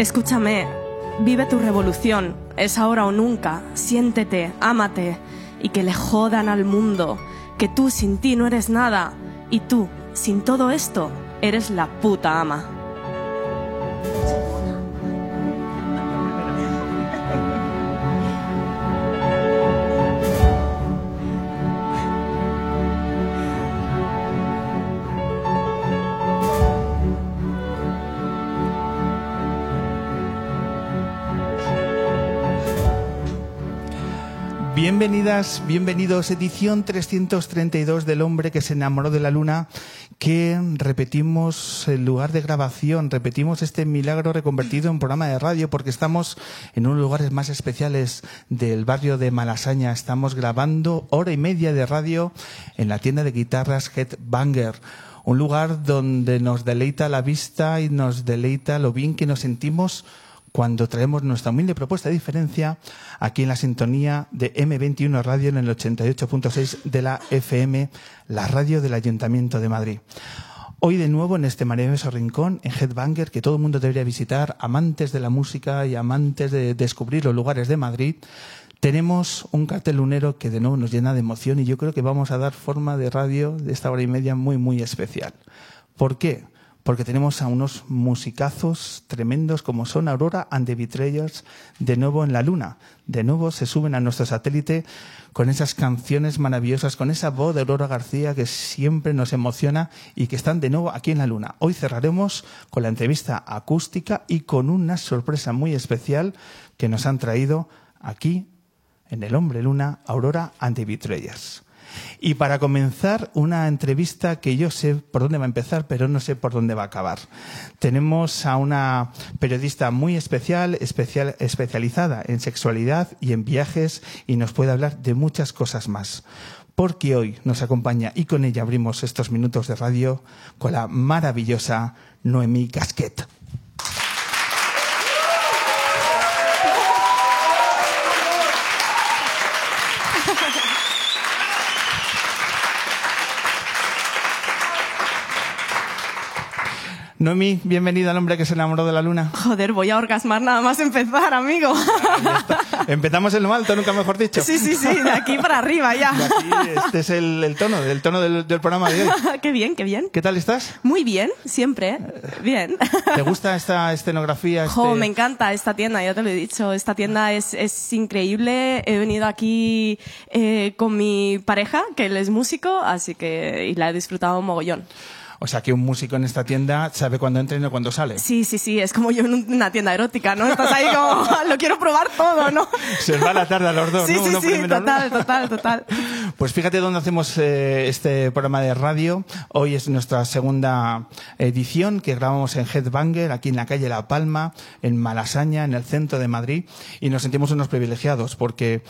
Escúchame, vive tu revolución, es ahora o nunca, siéntete, ámate y que le jodan al mundo, que tú sin ti no eres nada y tú, sin todo esto, eres la puta ama. Bienvenidas, bienvenidos, edición 332 del hombre que se enamoró de la luna, que repetimos el lugar de grabación, repetimos este milagro reconvertido en programa de radio porque estamos en unos lugares más especiales del barrio de Malasaña. Estamos grabando hora y media de radio en la tienda de guitarras Headbanger un lugar donde nos deleita la vista y nos deleita lo bien que nos sentimos cuando traemos nuestra humilde propuesta de diferencia aquí en la sintonía de M21 Radio en el 88.6 de la FM, la radio del Ayuntamiento de Madrid. Hoy de nuevo en este maravilloso rincón, en Headbanger, que todo el mundo debería visitar, amantes de la música y amantes de descubrir los lugares de Madrid, tenemos un cartel lunero que de nuevo nos llena de emoción y yo creo que vamos a dar forma de radio de esta hora y media muy, muy especial. ¿Por qué? Porque tenemos a unos musicazos tremendos como son Aurora and the Betrayers de nuevo en la luna. De nuevo se suben a nuestro satélite con esas canciones maravillosas, con esa voz de Aurora García que siempre nos emociona y que están de nuevo aquí en la luna. Hoy cerraremos con la entrevista acústica y con una sorpresa muy especial que nos han traído aquí en El Hombre Luna, Aurora and the Betrayers. Y para comenzar, una entrevista que yo sé por dónde va a empezar, pero no sé por dónde va a acabar. Tenemos a una periodista muy especial, especial especializada en sexualidad y en viajes, y nos puede hablar de muchas cosas más. Porque hoy nos acompaña y con ella abrimos estos minutos de radio con la maravillosa Noemí Casquet. Noemi, bienvenida al hombre que se enamoró de la luna. Joder, voy a orgasmar nada más empezar, amigo. Empezamos en lo alto, nunca mejor dicho. Sí, sí, sí, de aquí para arriba ya. este es el, tono, el tono del, programa de hoy. qué bien, qué bien. ¿Qué tal estás? Muy bien, siempre. Bien. ¿Te gusta esta escenografía? Jo, me encanta esta tienda, ya te lo he dicho. Esta tienda es, es increíble. He venido aquí eh, con mi pareja, que él es músico, así que y la he disfrutado un mogollón. O sea que un músico en esta tienda sabe cuándo entra y no cuándo sale. Sí, sí, sí, es como yo en una tienda erótica, ¿no? Estás ahí como, lo quiero probar todo, ¿no? Se va la tarde a los dos, sí, ¿no? Sí, sí, total, total, total. Pues fíjate dónde hacemos eh, este programa de radio. Hoy es nuestra segunda edición que grabamos en Headbanger, aquí en la calle La Palma, en Malasaña, en el centro de Madrid, y nos sentimos unos privilegiados porque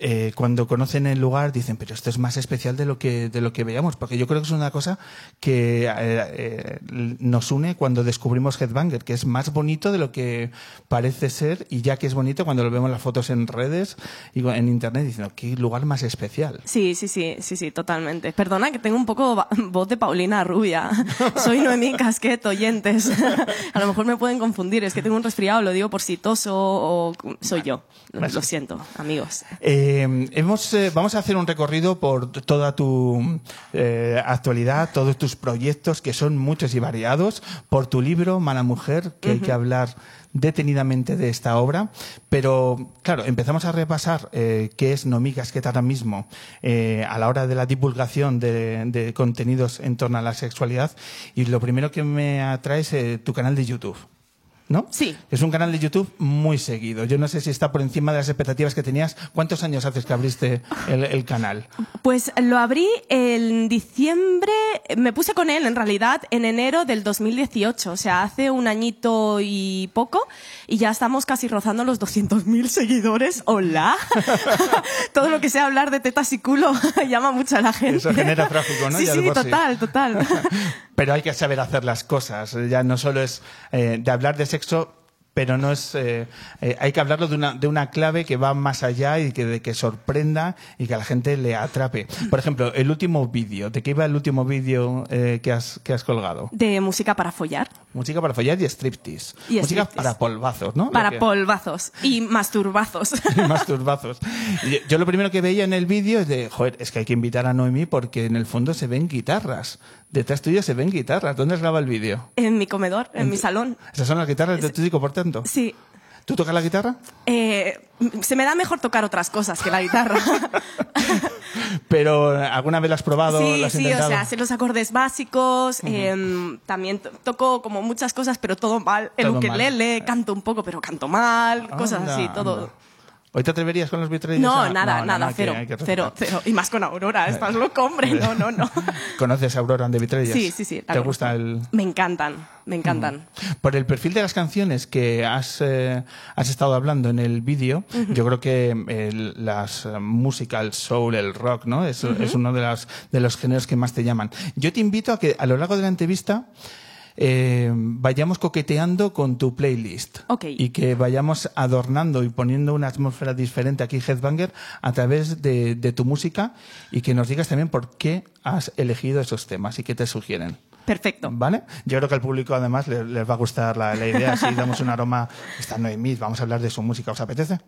eh, cuando conocen el lugar dicen, pero esto es más especial de lo que, de lo que veíamos, porque yo creo que es una cosa que eh, eh, nos une cuando descubrimos Headbanger, que es más bonito de lo que parece ser, y ya que es bonito cuando lo vemos las fotos en redes y en internet, dicen, qué lugar más especial. Sí, sí, sí, sí, sí, totalmente. Perdona que tengo un poco voz de Paulina Rubia. Soy Noemí Casquet, oyentes. A lo mejor me pueden confundir, es que tengo un resfriado, lo digo por si toso o soy yo. Lo, siento, amigos. Eh, hemos, eh, vamos a hacer un recorrido por toda tu eh, actualidad, todos tus proyectos, que son muchos y variados, por tu libro, Mala Mujer, que hay que hablar detenidamente de esta obra, pero claro, empezamos a repasar qué es Nomigas, que ahora mismo a la hora de la divulgación de, de, contenidos en torno a la sexualidad. Y lo primero que me atrae es tu canal de YouTube. ¿No? Sí. Es un canal de YouTube muy seguido. Yo no sé si está por encima de las expectativas que tenías. ¿Cuántos años haces que abriste el, canal? Pues lo abrí en diciembre, me puse con él en realidad en enero del 2018, o sea, hace un añito y poco, y ya estamos casi rozando los 200.000 seguidores. ¡Hola! Todo lo que sea hablar de tetas y culo llama mucho a la gente. Eso genera tráfico, ¿no? Sí, sí, total, total. Pero hay que saber hacer las cosas. Ya no solo es eh, de hablar de sexo pero no es. eh, eh, hay que hablarlo de una, de una clave que va más allá y que, de que sorprenda y que a la gente le atrape. Por ejemplo, el último vídeo. ¿De qué iba el último vídeo eh, que, has, que has colgado? De música para follar. Música para follar y striptease. Y Música striptease. para polvazos, ¿no? Para que- polvazos y masturbazos. y masturbazos. Yo lo primero que veía en el vídeo es de, joder, es que hay que invitar a Noemí porque en el fondo se ven guitarras. Detrás tuyo se ven guitarras. ¿Dónde has grabado el vídeo? en mi comedor, en mi salón. Esas son las guitarras de tu chico, por Sí. ¿Tú tocas la guitarra? Eh, se me da mejor tocar otras cosas que la guitarra. Pero ¿alguna vez la has probado? sí, ¿La has sí, o intentado? sea, sé los acordes básicos, em, también to- toco como muchas cosas, pero todo mal. El Todo mal. ukelele, canto un poco, pero canto mal, cosas Anda, así, todo. anda. ¿Hoy te atreverías con los vitrellos? No, nada, no, nada, cero, que cero, cero. Y más con Aurora, estás loco, hombre, no, no, no. ¿Conoces a Aurora de Vitrellas? Sí, sí, sí. ¿Te gusta el...? Me encantan, me encantan. Por el perfil de las canciones que has, eh, has estado hablando en el vídeo, yo creo que el- las eh, música, el soul, el rock, ¿no? Es, es uno de, las, de los géneros que más te llaman. Yo te invito a que a lo largo de la entrevista eh, vayamos coqueteando con tu playlist. Ok. Y que vayamos adornando y poniendo una atmósfera diferente aquí, Headbanger, a través de, de tu música y que nos digas también por qué has elegido esos temas y qué te sugieren. Perfecto. ¿Vale? Yo creo que al público además les, les va a gustar la, la idea. Si damos un aroma, está Noemí, vamos a hablar de su música. ¿Os apetece?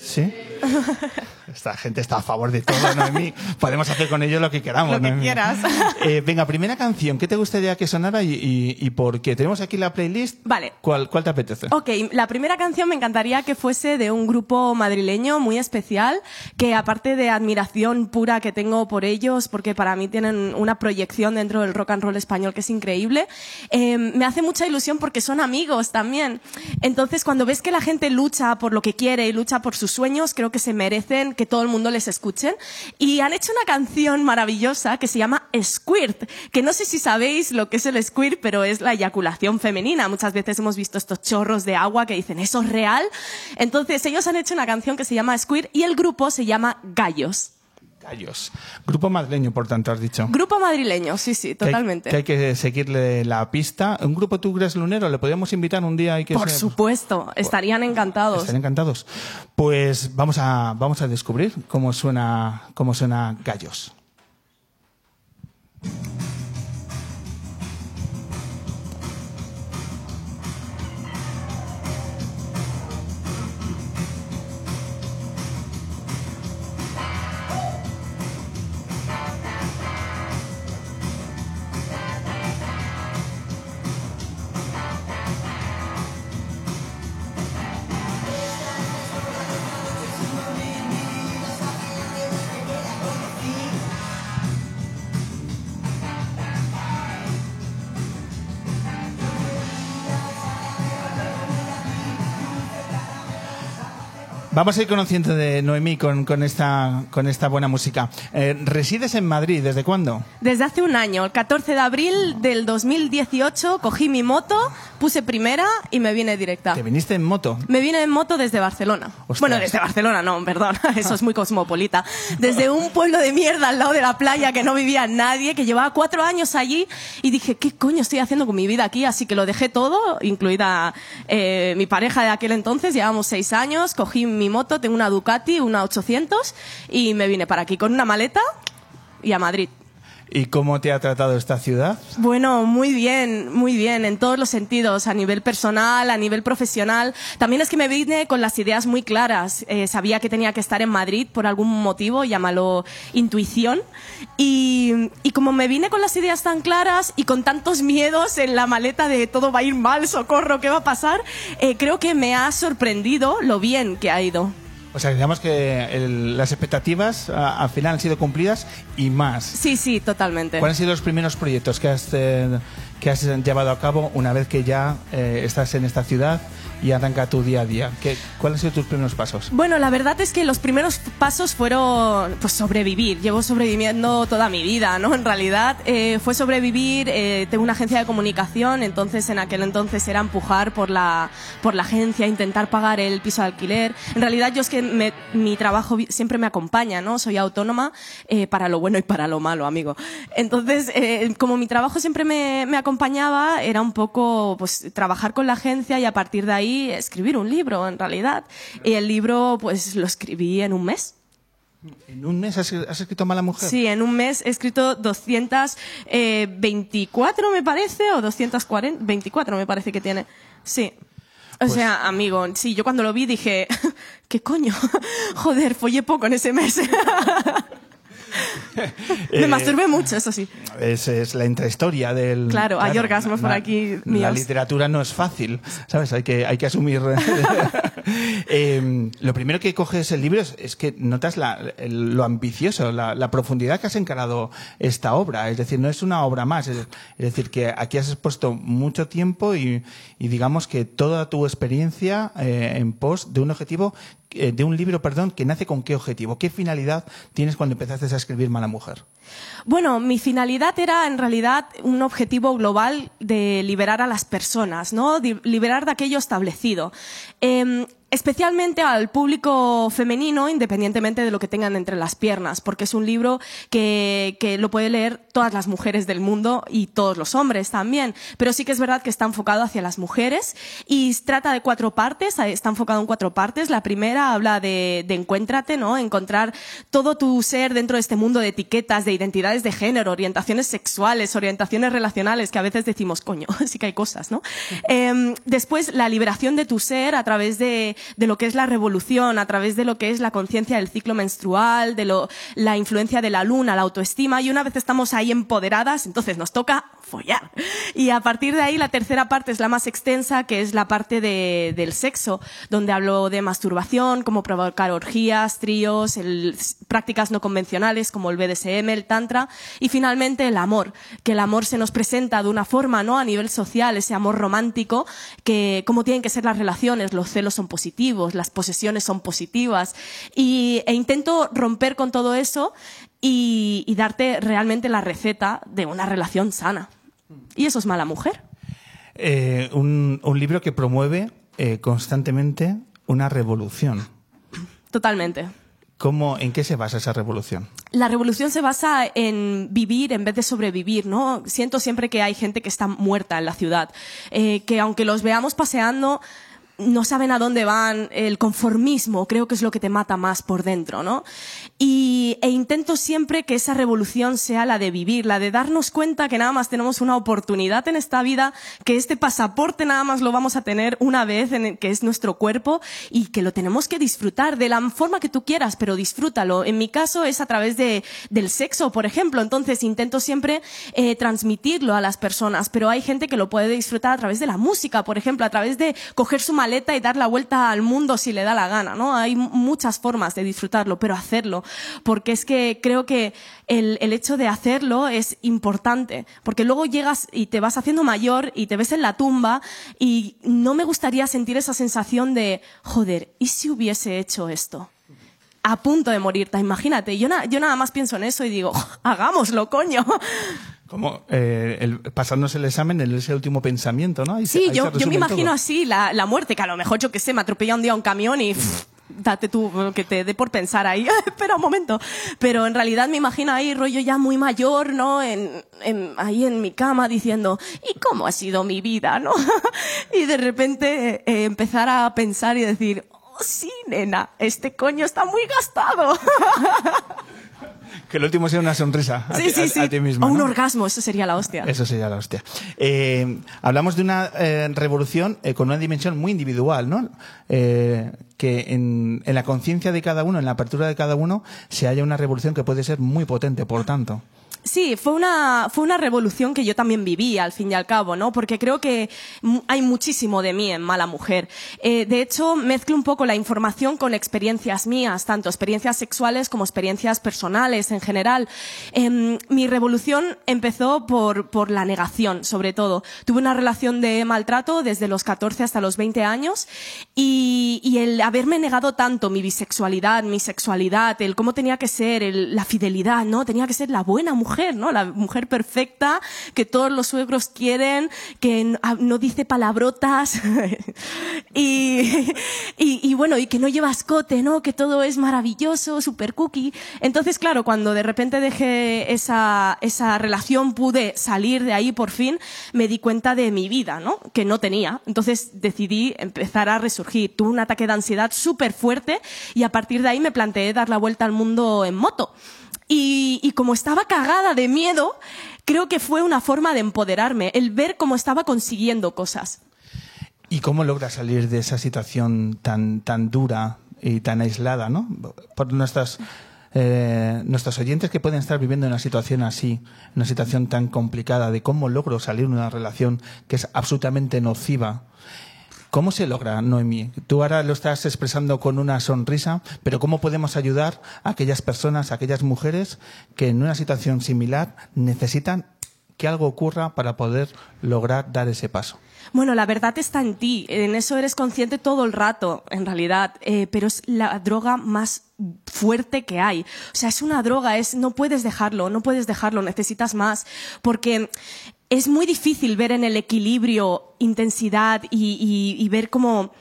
¿Sí? Esta gente está a favor de todo, Noemí. Podemos hacer con ellos lo que queramos. Lo que Noemí. quieras. Eh, venga, primera canción. ¿Qué te gustaría que sonara y, y, y por qué? Tenemos aquí la playlist. Vale. ¿Cuál, cuál te apetece? Ok, la primera canción me encantaría que fuese de un grupo madrileño muy especial, que aparte de admiración pura que tengo por ellos, porque para mí tienen una proyección dentro del rock and roll español que es increíble, eh, me hace mucha ilusión porque son amigos también. Entonces, cuando ves que la gente lucha por lo que quiere y lucha por sus sueños, creo que se merecen que todo el mundo les escuchen. Y han hecho una canción maravillosa que se llama Squirt, que no sé si sabéis lo que es el squirt, pero es la eyaculación femenina. Muchas veces hemos visto estos chorros de agua que dicen, ¿eso es real? Entonces, ellos han hecho una canción que se llama Squirt y el grupo se llama Gallos. Gallos. Grupo madrileño, por tanto, has dicho. Grupo madrileño, sí, sí, Que hay- totalmente. Que hay que seguirle la pista. ¿Un grupo tú crees lunero? ¿Le podríamos invitar un día? y que Por supuesto, estarían encantados. Están encantados. Pues vamos a, vamos a descubrir cómo suena, cómo suena Gallos. Vamos a ir conociendo de Noemí con, con, esta, con esta buena música. Eh, ¿Resides en Madrid? ¿Desde cuándo? Desde hace un año, el 14 de abril del 2018, cogí mi moto, puse primera y me vine directa. ¿Te viniste en moto? Me vine en moto desde Barcelona. Ostras. Bueno, desde Barcelona no, perdón, eso es muy cosmopolita. Desde un pueblo de mierda al lado de la playa que no vivía nadie, que llevaba cuatro años allí y dije, ¿qué coño estoy haciendo con mi vida aquí? Así que lo dejé todo, incluida eh, mi pareja de aquel entonces, llevamos seis años, cogí mi moto, tengo una Ducati, una 800 y me vine para aquí con una maleta y a Madrid. ¿Y cómo te ha tratado esta ciudad? Bueno, muy bien, muy bien, en todos los sentidos, a nivel personal, a nivel profesional. También es que me vine con las ideas muy claras. Eh, sabía que tenía que estar en Madrid por algún motivo, llámalo intuición. Y, y como me vine con las ideas tan claras y con tantos miedos en la maleta de todo va a ir mal, socorro, ¿qué va a pasar? Eh, creo que me ha sorprendido lo bien que ha ido. O sea, digamos que el- las expectativas a- al final han sido cumplidas y más. Sí, sí, totalmente. ¿Cuáles han sido los primeros proyectos que has, eh, que has llevado a cabo una vez que ya eh, estás en esta ciudad y arranca tu día a día? ¿Qué, ¿Cuáles han sido tus primeros pasos? Bueno, la verdad es que los primeros pasos fueron pues sobrevivir. Llevo sobreviviendo toda mi vida, ¿no? En realidad eh, fue sobrevivir. eh, tengo una agencia de comunicación, entonces en aquel entonces era empujar por la por la agencia, intentar pagar el piso de alquiler. En realidad yo es que me- mi trabajo siempre me acompaña, ¿no? Soy autónoma eh, para lo bueno y para lo malo, amigo. Entonces, eh, como mi trabajo siempre me, me acompañaba, era un poco pues trabajar con la agencia y a partir de ahí ahí escribir un libro, en realidad. Y el libro, pues lo escribí en un mes. ¿En un mes has, escrito Mala Mujer? Sí, en un mes he escrito 224, me parece, o 240, 24 me parece que tiene. Sí. O pues sea, amigo, sí, yo cuando lo vi dije, ¿qué coño? Joder, follé poco en ese mes. Me masturbé mucho, eso sí. Es, es la intrahistoria del. Claro, hay orgasmos por aquí míos. La literatura no es fácil, ¿sabes? Hay que, hay que asumir. eh, lo primero que coges el libro es, que notas la, lo ambicioso, la, la, profundidad que has encarado esta obra. Es decir, no es una obra más. Es, decir, que aquí has expuesto mucho tiempo y, y digamos que toda tu experiencia eh, en pos de un objetivo eh, de un libro, perdón, que nace con qué objetivo, qué finalidad tienes cuando empezaste a escribir Mala Mujer. Bueno, mi finalidad era en realidad un objetivo global de liberar a las personas, ¿no? liberar de aquello establecido. Eh, especialmente al público femenino, independientemente de lo que tengan entre las piernas, porque es un libro que, que, lo puede leer todas las mujeres del mundo y todos los hombres también. Pero sí que es verdad que está enfocado hacia las mujeres y trata de cuatro partes, está enfocado en cuatro partes. La primera habla de, de encuéntrate, ¿no? Encontrar todo tu ser dentro de este mundo de etiquetas, de identidades de género, orientaciones sexuales, orientaciones relacionales, que a veces decimos, coño, sí que hay cosas, ¿no? Eh, después, la liberación de tu ser a través de de lo que es la revolución, a través de lo que es la conciencia del ciclo menstrual, de lo, la influencia de la luna, la autoestima, y una vez estamos ahí empoderadas, entonces nos toca follar. Y a partir de ahí la tercera parte es la más extensa, que es la parte de, del sexo, donde hablo de masturbación, cómo provocar orgías, tríos, prácticas no convencionales como el BDSM, el tantra, y finalmente el amor, que el amor se nos presenta de una forma, ¿no? A nivel social, ese amor romántico, que cómo tienen que ser las relaciones, los celos son positivos, las posesiones son positivas, y, e intento romper con todo eso y, y darte realmente la receta de una relación sana. Y eso es mala mujer. Eh, un, un, libro que promueve eh, constantemente una revolución. Totalmente. ¿Cómo, ¿En qué se basa esa revolución? La revolución se basa en vivir en vez de sobrevivir, ¿no? Siento siempre que hay gente que está muerta en la ciudad, eh, que aunque los veamos paseando, no saben a dónde van, el conformismo creo que es lo que te mata más por dentro, ¿no? Y, e intento siempre que esa revolución sea la de vivir, la de darnos cuenta que nada más tenemos una oportunidad en esta vida, que este pasaporte nada más lo vamos a tener una vez, que es nuestro cuerpo, y que lo tenemos que disfrutar de la forma que tú quieras, pero disfrútalo. En mi caso es a través de, del sexo, por ejemplo, entonces intento siempre eh, transmitirlo a las personas, pero hay gente que lo puede disfrutar a través de la música, por ejemplo, a través de coger su maleta y dar la vuelta al mundo si le da la gana, ¿no? Hay muchas formas de disfrutarlo, pero hacerlo. Porque es que creo que el, el hecho de hacerlo es importante. Porque luego llegas y te vas haciendo mayor y te ves en la tumba y no me gustaría sentir esa sensación de, joder, ¿y si hubiese hecho esto? a punto de morirte, imagínate. Yo, yo nada más pienso en eso y digo, hagámoslo, coño. Como eh, el, pasándose el examen en ese último pensamiento, ¿no? sí, yo, yo, me imagino así la, la, muerte, que a lo mejor yo que sé, me atropella un día un camión y date tú que te dé por pensar ahí, espera un momento. Pero en realidad me imagino ahí rollo ya muy mayor, ¿no? En, en, ahí en mi cama diciendo, ¿y cómo ha sido mi vida, no? y de repente eh, empezar a pensar y decir, oh sí, nena, este coño está muy gastado. Que el último sea una sonrisa a, sí, sí, sí. ti mismo. O un orgasmo, eso sería la hostia. Eso sería la hostia. Eh, hablamos de una eh, revolución eh, con una dimensión muy individual, ¿no? Eh, que en, en la conciencia de cada uno, en la apertura de cada uno, se haya una revolución que puede ser muy potente, por tanto. Sí, fue una, fue una revolución que yo también viví, al fin y al cabo, ¿no? Porque creo que hay muchísimo de mí en Mala Mujer. Eh, de hecho, mezclo un poco la información con experiencias mías, tanto experiencias sexuales como experiencias personales en general. Eh, mi revolución empezó por, por la negación, sobre todo. Tuve una relación de maltrato desde los 14 hasta los 20 años y, y el haberme negado tanto mi bisexualidad, mi sexualidad, el cómo tenía que ser, la fidelidad, ¿no? Tenía que ser la buena mujer ¿no? La mujer perfecta que todos los suegros quieren, que no dice palabrotas y, y, bueno, y que no lleva escote, ¿no? Que todo es maravilloso, super cookie. Entonces, claro, cuando de repente dejé esa, esa relación, pude salir de ahí por fin, me di cuenta de mi vida, ¿no? Que no tenía. Entonces decidí empezar a resurgir. Tuve un ataque de ansiedad súper fuerte y a partir de ahí me planteé dar la vuelta al mundo en moto. Y, como estaba cagada de miedo, creo que fue una forma de empoderarme, el ver cómo estaba consiguiendo cosas. ¿Y cómo logras salir de esa situación tan, tan dura y tan aislada, ¿no? Por nuestras, eh, nuestros oyentes que pueden estar viviendo en una situación así, una situación tan complicada, de cómo logro salir de una relación que es absolutamente nociva ¿Cómo se logra, Noemí? Tú ahora lo estás expresando con una sonrisa, pero ¿cómo podemos ayudar a aquellas personas, a aquellas mujeres que en una situación similar necesitan que algo ocurra para poder lograr dar ese paso? Bueno, la verdad está en ti, en eso eres consciente todo el rato, en realidad, eh, pero es la droga más fuerte que hay. O sea, es una droga, es no puedes dejarlo, no puedes dejarlo, necesitas más, porque es muy difícil ver en el equilibrio intensidad y, ver cómo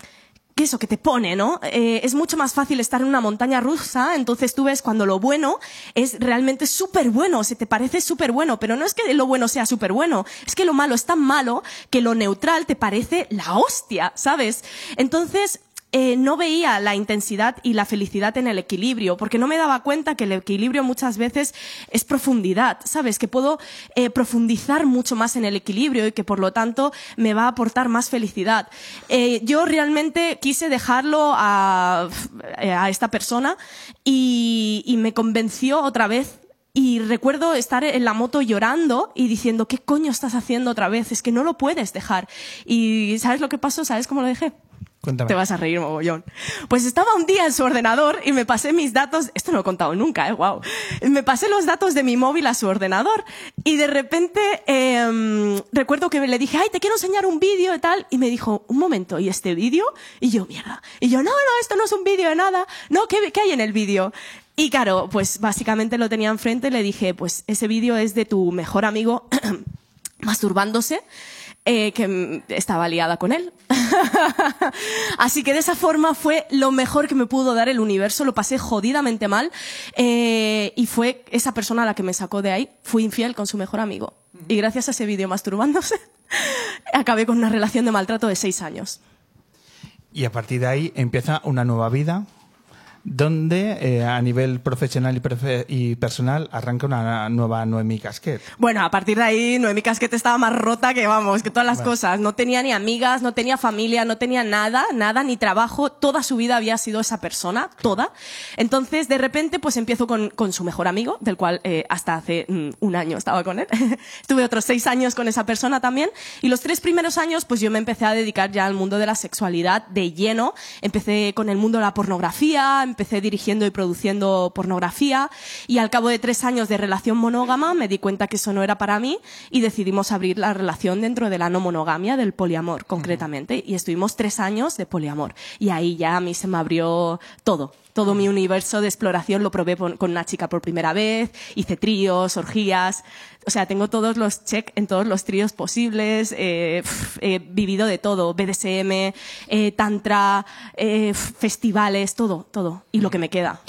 que eso que te pone, ¿no? Eh, es mucho más fácil estar en una montaña rusa, entonces tú ves cuando lo bueno es realmente súper bueno, se te parece súper bueno, pero no es que lo bueno sea súper bueno, es que lo malo es tan malo que lo neutral te parece la hostia, ¿sabes? Entonces, eh, no veía la intensidad y la felicidad en el equilibrio, porque no me daba cuenta que el equilibrio muchas veces es profundidad, ¿sabes? Que puedo eh, profundizar mucho más en el equilibrio y que por lo tanto me va a aportar más felicidad. Eh, yo realmente quise dejarlo a, a esta persona y, y me convenció otra vez y recuerdo estar en la moto llorando y diciendo, ¿qué coño estás haciendo otra vez? Es que no lo puedes dejar. Y ¿sabes lo que pasó? ¿Sabes cómo lo dejé? Te vas a reír, mogollón. Pues estaba un día en su ordenador y me pasé mis datos, esto no lo he contado nunca, eh, wow. Me pasé los datos de mi móvil a su ordenador y de repente eh, recuerdo que le dije, ay, te quiero enseñar un vídeo y tal, y me dijo, un momento, ¿y este vídeo? Y yo, mierda. Y yo, no, no, esto no es un vídeo de nada. No, ¿qué, ¿qué hay en el vídeo? Y claro, pues básicamente lo tenía enfrente y le dije, pues ese vídeo es de tu mejor amigo masturbándose eh, que estaba liada con él. Así que de esa forma fue lo mejor que me pudo dar el universo, lo pasé jodidamente mal eh, y fue esa persona la que me sacó de ahí, fui infiel con su mejor amigo. Y gracias a ese vídeo masturbándose, acabé con una relación de maltrato de seis años. Y a partir de ahí empieza una nueva vida, donde eh, a nivel profesional y, personal arranca una nueva Noemí Casquet. Bueno, a partir de ahí Noemí Casquet estaba más rota que vamos, que todas las cosas. No tenía ni amigas, no tenía familia, no tenía nada, nada, ni trabajo. Toda su vida había sido esa persona, toda. Entonces, de repente, pues empiezo con, con su mejor amigo, del cual eh, hasta hace mm, un año estaba con él. Estuve otros seis años con esa persona también. Y los tres primeros años, pues yo me empecé a dedicar ya al mundo de la sexualidad de lleno. Empecé con el mundo de la pornografía, empecé dirigiendo y produciendo pornografía y al cabo de tres años de relación monógama me di cuenta que eso no era para mí y decidimos abrir la relación dentro de la no monogamia, del poliamor concretamente. Y estuvimos tres años de poliamor. Y ahí ya a mí se me abrió todo todo mi universo de exploración lo probé con una chica por primera vez, hice tríos, orgías, o sea, tengo todos los check en todos los tríos posibles, eh, he vivido de todo, BDSM, eh, tantra, eh, festivales, todo, todo, y lo que me queda.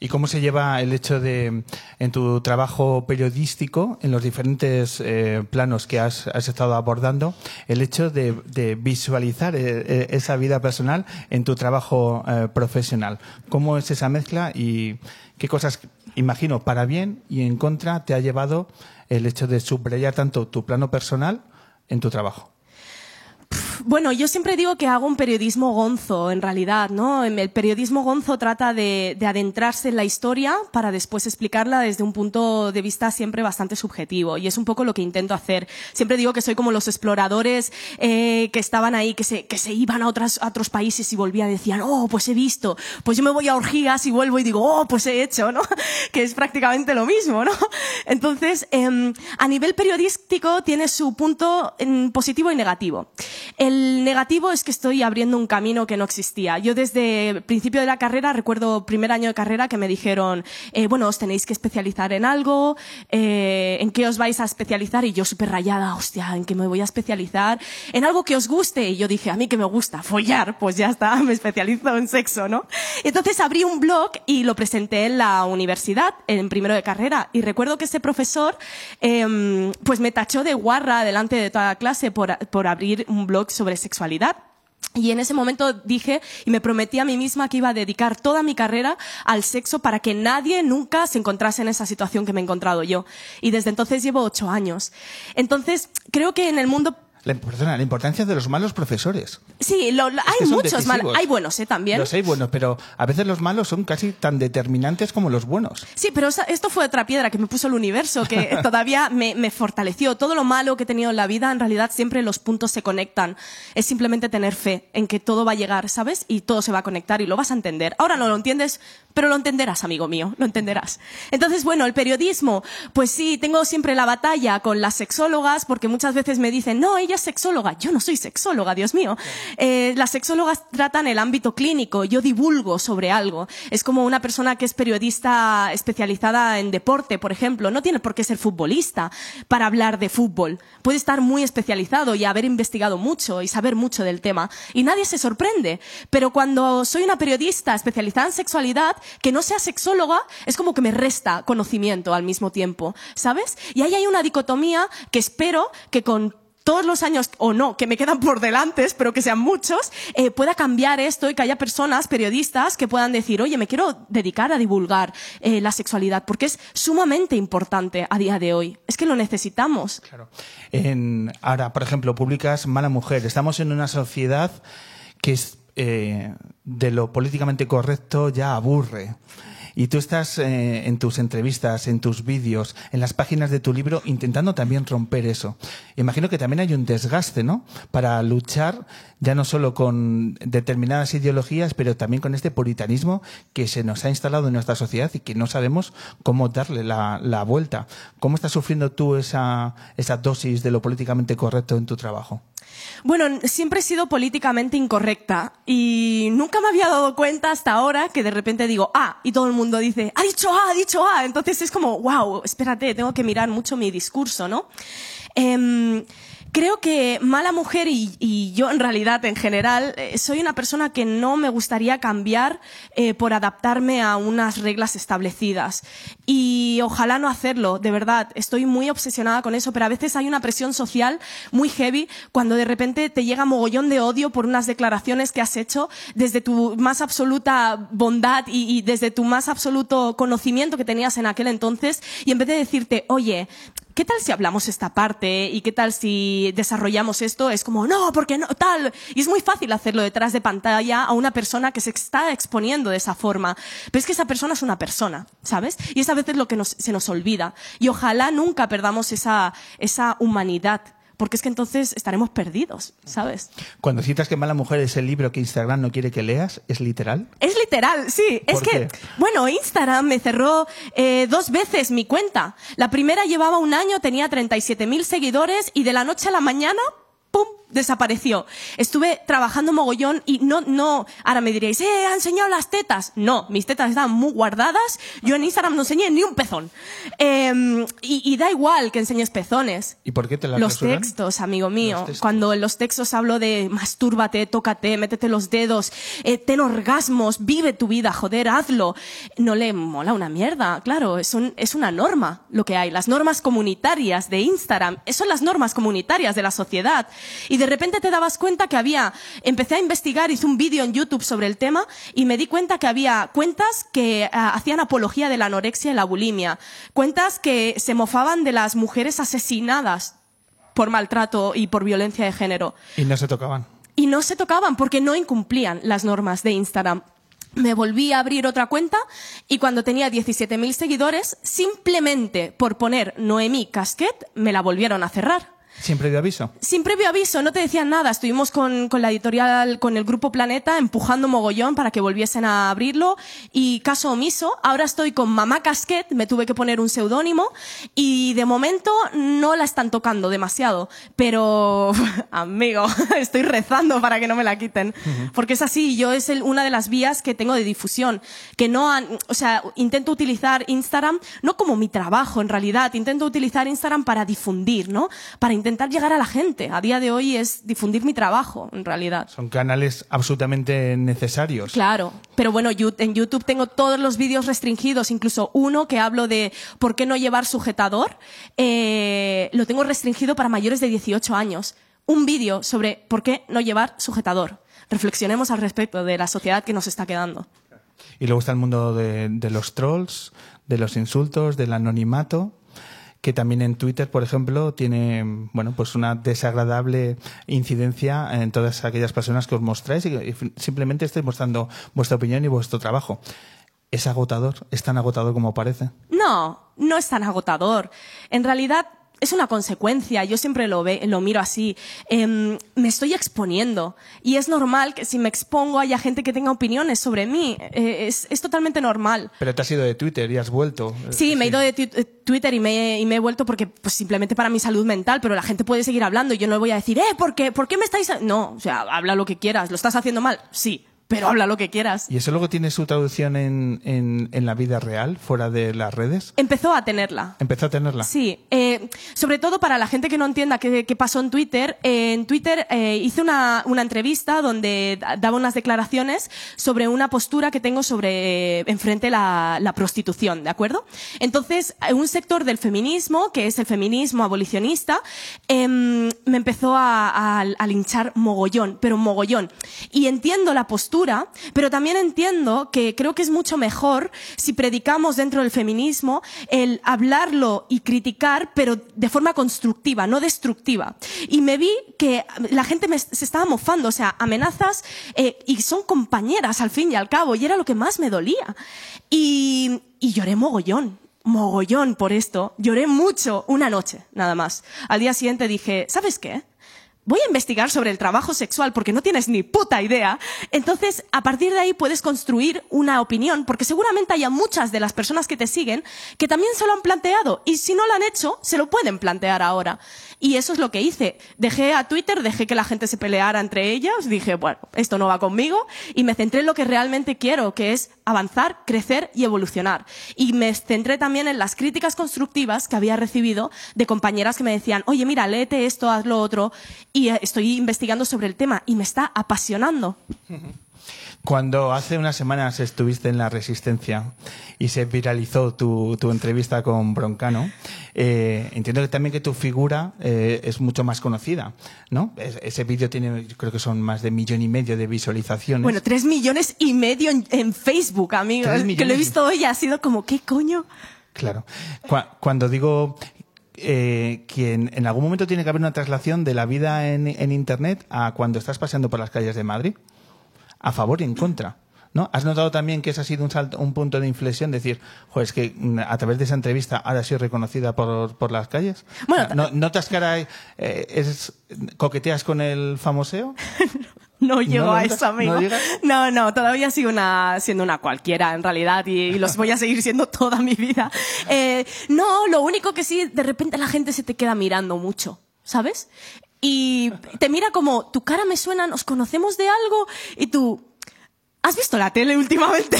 ¿Y cómo se lleva el hecho de, en tu trabajo periodístico, en los diferentes planos que has, estado abordando, el hecho de, visualizar esa vida personal en tu trabajo profesional? ¿Cómo es esa mezcla y qué cosas, imagino, para bien y en contra te ha llevado el hecho de subrayar tanto tu plano personal en tu trabajo. Bueno, yo siempre digo que hago un periodismo gonzo, en realidad, ¿no? El periodismo gonzo trata de, adentrarse en la historia para después explicarla desde un punto de vista siempre bastante subjetivo. Y es un poco lo que intento hacer. Siempre digo que soy como los exploradores eh, que estaban ahí, que se, que se iban a, otras, a otros países y volvían y decían, oh, pues he visto. Pues yo me voy a orgías y vuelvo y digo, oh, pues he hecho, ¿no? que es prácticamente lo mismo, ¿no? Entonces, em, a nivel periodístico tiene su punto positivo y negativo. El negativo es que estoy abriendo un camino que no existía. Yo desde principio de la carrera, recuerdo primer año de carrera que me dijeron, eh, bueno, os tenéis que especializar en algo, eh, en qué os vais a especializar y yo súper rayada, hostia, ¿en qué me voy a especializar? En algo que os guste y yo dije, a mí que me gusta, follar, pues ya está, me especializo en sexo, ¿no? Entonces abrí un blog y lo presenté en la universidad, en primero de carrera y recuerdo que ese profesor eh, pues me tachó de guarra delante de toda la clase por, por abrir un blog sobre sexualidad. Y en ese momento dije y me prometí a mí misma que iba a dedicar toda mi carrera al sexo para que nadie nunca se encontrase en esa situación que me he encontrado yo. Y desde entonces llevo ocho años. Entonces, creo que en el mundo la, perdona, la importancia de los malos profesores. Sí, lo, lo, hay muchos malos. Hay buenos, ¿eh? También. Los hay buenos, pero a veces los malos son casi tan determinantes como los buenos. Sí, pero esto fue otra piedra que me puso el universo, que todavía me, me, fortaleció. Todo lo malo que he tenido en la vida, en realidad siempre los puntos se conectan. Es simplemente tener fe en que todo va a llegar, ¿sabes? Y todo se va a conectar y lo vas a entender. Ahora no lo entiendes, pero lo entenderás, amigo mío, lo entenderás. Entonces, bueno, el periodismo, pues sí, tengo siempre la batalla con las sexólogas, porque muchas veces me dicen, no, ella sexóloga. Yo no soy sexóloga, Dios mío. Eh, las sexólogas tratan el ámbito clínico. Yo divulgo sobre algo. Es como una persona que es periodista especializada en deporte, por ejemplo. No tiene por qué ser futbolista para hablar de fútbol. Puede estar muy especializado y haber investigado mucho y saber mucho del tema. Y nadie se sorprende. Pero cuando soy una periodista especializada en sexualidad, que no sea sexóloga, es como que me resta conocimiento al mismo tiempo. ¿Sabes? Y ahí hay una dicotomía que espero que con todos los años, o no, que me quedan por delante, pero que sean muchos, eh, pueda cambiar esto y que haya personas, periodistas, que puedan decir, oye, me quiero dedicar a divulgar eh, la sexualidad, porque es sumamente importante a día de hoy. Es que lo necesitamos. Claro. Ahora, por ejemplo, publicas Mala Mujer. Estamos en una sociedad que es eh, de lo políticamente correcto ya aburre. Y tú estás eh, en tus entrevistas, en tus vídeos, en las páginas de tu libro, intentando también romper eso. Imagino que también hay un desgaste, ¿no? Para luchar ya no solo con determinadas ideologías, pero también con este puritanismo que se nos ha instalado en nuestra sociedad y que no sabemos cómo darle la, la vuelta. ¿Cómo estás sufriendo tú esa, esa dosis de lo políticamente correcto en tu trabajo? Bueno, siempre he sido políticamente incorrecta y nunca me había dado cuenta hasta ahora que de repente digo ah y todo el mundo dice ha dicho ah, ha dicho ah. Entonces es como wow, espérate, tengo que mirar mucho mi discurso, ¿no? Eh, creo que Mala Mujer y, yo en realidad en general eh, soy una persona que no me gustaría cambiar eh, por adaptarme a unas reglas establecidas. Y ojalá no hacerlo, de verdad. Estoy muy obsesionada con eso, pero a veces hay una presión social muy heavy cuando de repente te llega mogollón de odio por unas declaraciones que has hecho desde tu más absoluta bondad y desde tu más absoluto conocimiento que tenías en aquel entonces y en vez de decirte, oye, ¿qué tal si hablamos esta parte? ¿Y qué tal si desarrollamos esto? Es como, no, porque no, tal. Y es muy fácil hacerlo detrás de pantalla a una persona que se está exponiendo de esa forma. Pero es que esa persona es una persona, ¿sabes? Y es a veces lo que nos, se nos olvida. Y ojalá nunca perdamos esa, esa humanidad porque es que entonces estaremos perdidos, ¿sabes? Cuando citas que Mala Mujer es el libro que Instagram no quiere que leas, ¿es literal? Es literal, sí. Es que, bueno, Instagram me cerró eh, dos veces mi cuenta. La primera llevaba un año, tenía 37.000 seguidores y de la noche a la mañana, ¡pum! Desapareció. Estuve trabajando mogollón y no, no, ahora me diréis, eh, ha enseñado las tetas. No, mis tetas estaban muy guardadas. Yo en Instagram no enseñé ni un pezón. Eh, y, y, da igual que enseñes pezones. ¿Y por qué te las Los textos, amigo mío. Textos. Cuando en los textos hablo de mastúrbate, tócate, métete los dedos, eh, ten orgasmos, vive tu vida, joder, hazlo. No le mola una mierda, claro, es, un, es una norma lo que hay. Las normas comunitarias de Instagram, son las normas comunitarias de la sociedad. Y de repente te dabas cuenta que había, empecé a investigar, hice un vídeo en YouTube sobre el tema y me di cuenta que había cuentas que uh, hacían apología de la anorexia y la bulimia, cuentas que se mofaban de las mujeres asesinadas por maltrato y por violencia de género. Y no se tocaban. Y no se tocaban porque no incumplían las normas de Instagram. Me volví a abrir otra cuenta y cuando tenía 17.000 seguidores, simplemente por poner Noemí Casquet, me la volvieron a cerrar. Sin previo aviso. Sin previo aviso, no te decían nada. Estuvimos con, con la editorial, con el grupo Planeta, empujando mogollón para que volviesen a abrirlo. Y caso omiso, ahora estoy con Mamá Casquet, me tuve que poner un seudónimo. Y de momento no la están tocando demasiado. Pero, amigo, estoy rezando para que no me la quiten. Porque es así, yo es el- una de las vías que tengo de difusión. Que no han, o sea, intento utilizar Instagram no como mi trabajo en realidad, intento utilizar Instagram para difundir, ¿no? Para intentar llegar a la gente. A día de hoy es difundir mi trabajo, en realidad. Son canales absolutamente necesarios. Claro, pero bueno, en YouTube tengo todos los vídeos restringidos, incluso uno que hablo de por qué no llevar sujetador, eh, lo tengo restringido para mayores de 18 años. Un vídeo sobre por qué no llevar sujetador. Reflexionemos al respecto de la sociedad que nos está quedando. Y luego está el mundo de, de los trolls, de los insultos, del anonimato, que también en Twitter, por ejemplo, tiene bueno pues una desagradable incidencia en todas aquellas personas que os mostráis y simplemente estáis mostrando vuestra opinión y vuestro trabajo. Es agotador, es tan agotador como parece. No, no es tan agotador. En realidad es una consecuencia. Yo siempre lo, ve, lo miro así. Em, me estoy exponiendo. Y es normal que si me expongo haya gente que tenga opiniones sobre mí. Eh, es, es totalmente normal. Pero te has ido de Twitter y has vuelto. Sí, me he ido de eh, Twitter y me, y me he vuelto porque pues simplemente para mi salud mental, pero la gente puede seguir hablando y yo no voy a decir, eh, ¿por qué, ¿por qué me estáis...? a-?". No, o sea, habla lo que quieras. ¿Lo estás haciendo mal? Sí, pero habla lo que quieras. ¿Y eso luego tiene su traducción en, en, en la vida real, fuera de las redes? Empezó a tenerla. Empezó a tenerla. Sí, eh, sobre todo para la gente que no entienda qué, qué pasó en Twitter. eh, en Twitter eh, hice una, una entrevista donde da- daba unas declaraciones sobre una postura que tengo sobre eh, enfrente la, la prostitución, ¿de acuerdo? Entonces, eh, un sector del feminismo, que es el feminismo abolicionista, em, me empezó a, a- a linchar mogollón, pero mogollón. Y entiendo la postura, pero también entiendo que creo que es mucho mejor si predicamos dentro del feminismo el hablarlo y criticar, pero de forma constructiva, no destructiva. Y me vi que la gente me- se estaba mofando, o sea, amenazas eh, y son compañeras al fin y al cabo, y era lo que más me dolía. Y, y lloré mogollón. Mogollón por esto. Lloré mucho una noche, nada más. Al día siguiente dije, ¿sabes qué? Voy a investigar sobre el trabajo sexual porque no tienes ni puta idea. Entonces, a partir de ahí puedes construir una opinión, porque seguramente haya muchas de las personas que te siguen que también se lo han planteado y si no lo han hecho, se lo pueden plantear ahora. Y eso es lo que hice. Dejé a Twitter, dejé que la gente se peleara entre ellas, dije, bueno, esto no va conmigo y me centré en lo que realmente quiero, que es avanzar, crecer y evolucionar. Y me centré también en las críticas constructivas que había recibido de compañeras que me decían, oye, mira, léete esto, haz lo otro. Y eh, estoy investigando sobre el tema y me está apasionando. Cuando hace unas semanas estuviste en La Resistencia y se viralizó tu, tu entrevista con Broncano, eh, entiendo que también que tu figura eh, es mucho más conocida, ¿no? Es- ese vídeo tiene, yo creo que son más de millón y medio de visualizaciones. Bueno, tres millones y medio en, en Facebook, amigos. Que lo he visto hoy ha sido como, ¿qué coño? Claro. Cua- Cuando digo eh, que en, en algún momento tiene que haber una traslación de la vida en, en Internet a cuando estás paseando por las calles de Madrid, a favor y en contra. ¿No? ¿Has notado también que ese ha sido un, salto, un punto de inflexión? Decir, joder, es que mm, a través de esa entrevista ahora soy reconocida por, por las calles. Bueno, ¿no- ¿Notas que ahora eh, es, coqueteas con el famoseo? No llego ¿No a eso, amigo. ¿No? No, no, todavía sigo una, siendo una cualquiera, en realidad, y, y los voy a seguir siendo toda mi vida. Eh, no, lo único que sí, de repente la gente se te queda mirando mucho, ¿sabes? Y te mira como, tu cara me suena, nos conocemos de algo, y tú, ¿Has visto la tele últimamente?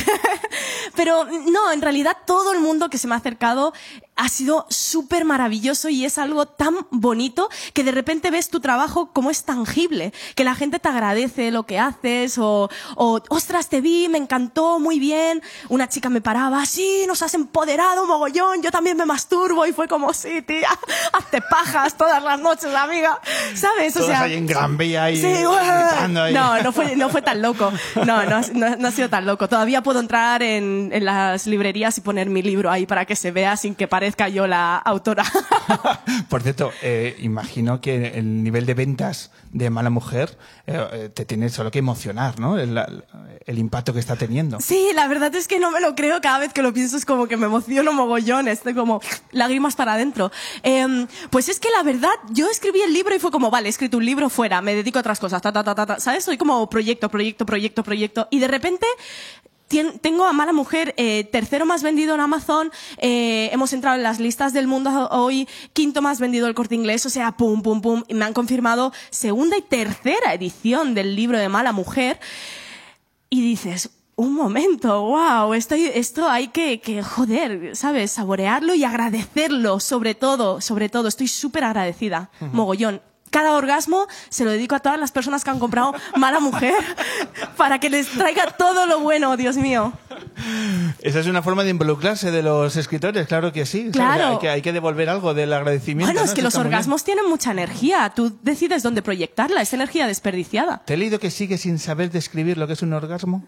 Pero no, en realidad todo el mundo que se me ha acercado ha sido súper maravilloso y es algo tan bonito que de repente ves tu trabajo como es tangible, que la gente te agradece lo que haces o, o ostras, te vi, me encantó, muy bien. Una chica me paraba, sí, nos has empoderado, mogollón, yo también me masturbo y fue como, sí, tía, hazte pajas todas las noches, amiga. ¿Sabes? Todos ahí en Gran Vía y Sí, gritando ahí. no, no fue, no fue tan loco. No, no, no, no ha sido tan loco. Todavía puedo entrar en, en las librerías y poner mi libro ahí para que se vea sin que parezca parezca yo la autora. Por cierto, eh, imagino que el nivel de ventas de Mala Mujer eh, eh, te tiene solo que emocionar, ¿no? El, el, impacto que está teniendo. Sí, la verdad es que no me lo creo. Cada vez que lo pienso es como que me emociono mogollón. Estoy como lágrimas para adentro. Em, pues es que la verdad, yo escribí el libro y fue como, vale, he escrito un libro fuera, me dedico a otras cosas, ta, ta, ta, ta, ¿sabes? Soy como proyecto, proyecto, proyecto, proyecto. Y de repente tengo a Mala Mujer, eh, tercero más vendido en Amazon, eh, hemos entrado en las listas del mundo hoy, quinto más vendido el corte inglés, o sea, pum, pum, pum, y me han confirmado segunda y tercera edición del libro de Mala Mujer. Y dices, un momento, wow, esto, esto hay que, que, joder, ¿sabes? Saborearlo y agradecerlo, sobre todo, sobre todo, estoy súper agradecida, mogollón cada orgasmo se lo dedico a todas las personas que han comprado Mala Mujer para que les traiga todo lo bueno, Dios mío. Esa es una forma de involucrarse de los escritores, claro que sí. Claro. hay, que, hay, que, devolver algo del agradecimiento. Bueno, es que los orgasmos tienen mucha energía. Tú decides dónde proyectarla, es energía desperdiciada. ¿Te he leído que sigue sin saber describir lo que es un orgasmo?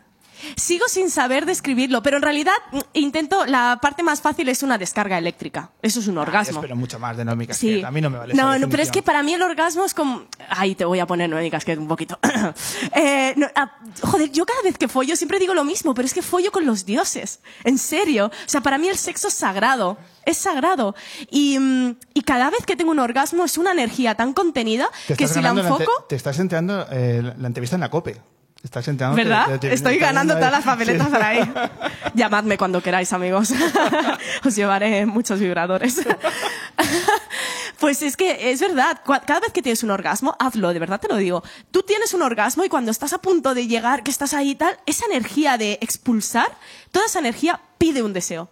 Sigo sin saber describirlo, pero en realidad mm, intento, la parte más fácil es una descarga eléctrica. Eso es un ah, orgasmo. Pero mucho más de Noemi Casquet. A mí no me vale No, no pero es que para mí el orgasmo es como... Ahí te voy a poner Noemi Casquet un poquito. eh, ah, joder, yo cada vez que follo siempre digo lo mismo, pero es que follo con los dioses. En serio. O sea, para mí el sexo es sagrado. Es sagrado. Y, mm, y cada vez que tengo un orgasmo es una energía tan contenida que si la enfoco... te estás enterando eh, la entrevista en la COPE. Estás ¿Verdad? Estoy ganando todas las papeletas para ahí. Llamadme cuando queráis, amigos. Os llevaré muchos vibradores. pues es que es verdad. Cada vez que tienes un orgasmo, hazlo, de verdad te lo digo. Tú tienes un orgasmo y cuando estás a punto de llegar, que estás ahí y tal, esa energía de expulsar, toda esa energía pide un deseo.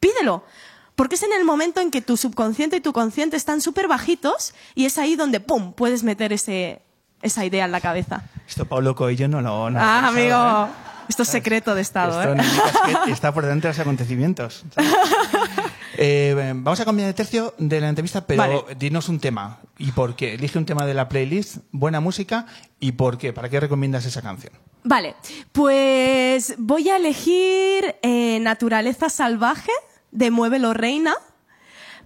Pídelo. Porque es en el momento en que tu subconsciente y tu consciente están súper bajitos y es ahí donde, ¡pum!, puedes meter ese, esa idea en la cabeza. Esto Pablo Coelho no lo... No ah, amigo, ¿eh? esto es secreto de Estado. Esto ¿eh? está por delante de los acontecimientos. Eh, vamos a cambiar de tercio de la entrevista, pero dinos un tema. ¿Y por qué? Elige un tema de la playlist, buena música, ¿y por qué? ¿Para qué recomiendas esa canción? Vale, pues voy a elegir eh, Naturaleza Salvaje de Muévelo Reina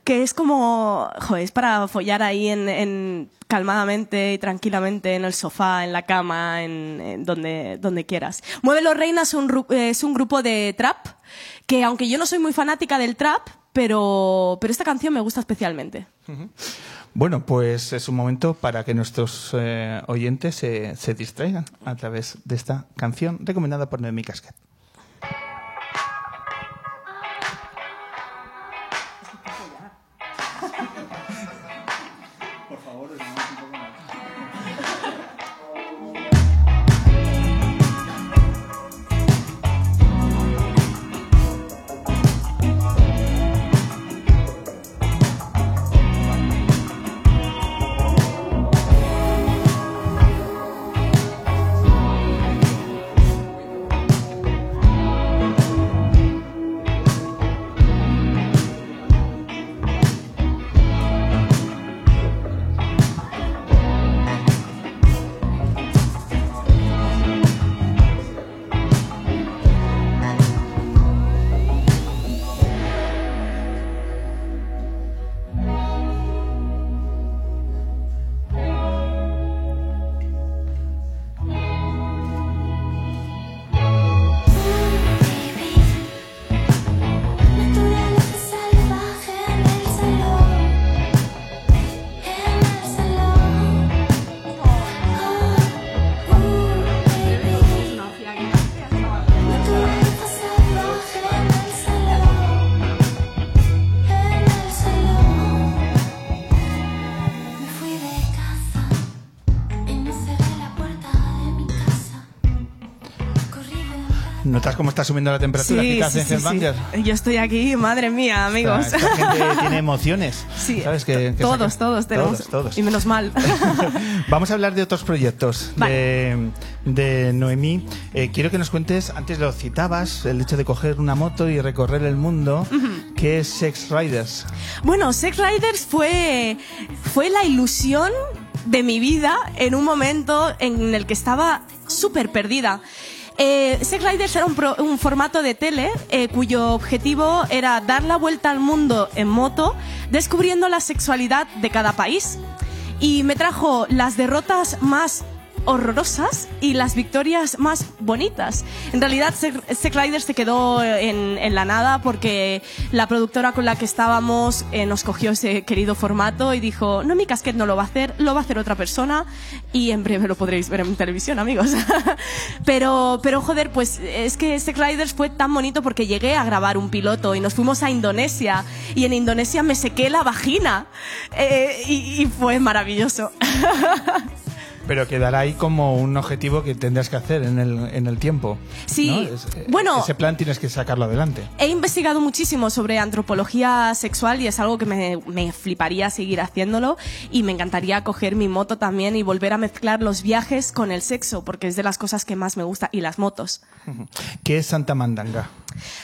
que es como, joder, es para follar ahí en, calmadamente y tranquilamente en el sofá, en la cama, en, donde, donde quieras. Muévelo Reina es un, es un grupo de trap que aunque yo no soy muy fanática del trap, pero, pero esta canción me gusta especialmente. Bueno, pues es un momento para que nuestros eh, oyentes se, se distraigan a través de esta canción recomendada por Noemi Casquet. Cómo está subiendo la temperatura? Sí, sí, sí, Yo estoy aquí, madre mía, amigos. Esta, gente tiene emociones. Sí, ¿sabes? Que, todos, todos tenemos. Todos, Y menos mal. Vamos a hablar de otros proyectos de, de, Noemí. Eh, quiero que nos cuentes, antes lo citabas, el hecho de coger una moto y recorrer el mundo. ¿Qué es Sex Riders? Bueno, Sex Riders fue, fue la ilusión de mi vida en un momento en el que estaba súper perdida. Eh, Sex Riders era un, formato de tele eh, cuyo objetivo era dar la vuelta al mundo en moto, descubriendo la sexualidad de cada país. Y me trajo las derrotas más horrorosas y las victorias más bonitas. En realidad, Sex Riders se quedó en, en la nada porque la productora con la que estábamos eh, nos cogió ese querido formato y dijo, no, mi casquet no lo va a hacer, lo va a hacer otra persona y en breve lo podréis ver en televisión, amigos. pero, pero joder, pues es que Sex Riders fue tan bonito porque llegué a grabar un piloto y nos fuimos a Indonesia y en Indonesia me sequé la vagina eh, y, y fue maravilloso. Pero quedará ahí como un objetivo que tendrás que hacer en el, en el tiempo. Sí. ¿no? Es- eh, Bueno. Ese plan tienes que sacarlo adelante. He investigado muchísimo sobre antropología sexual y es algo que me, me fliparía seguir haciéndolo y me encantaría coger mi moto también y volver a mezclar los viajes con el sexo porque es de las cosas que más me gusta y las motos. ¿Qué es Santa Mandanga?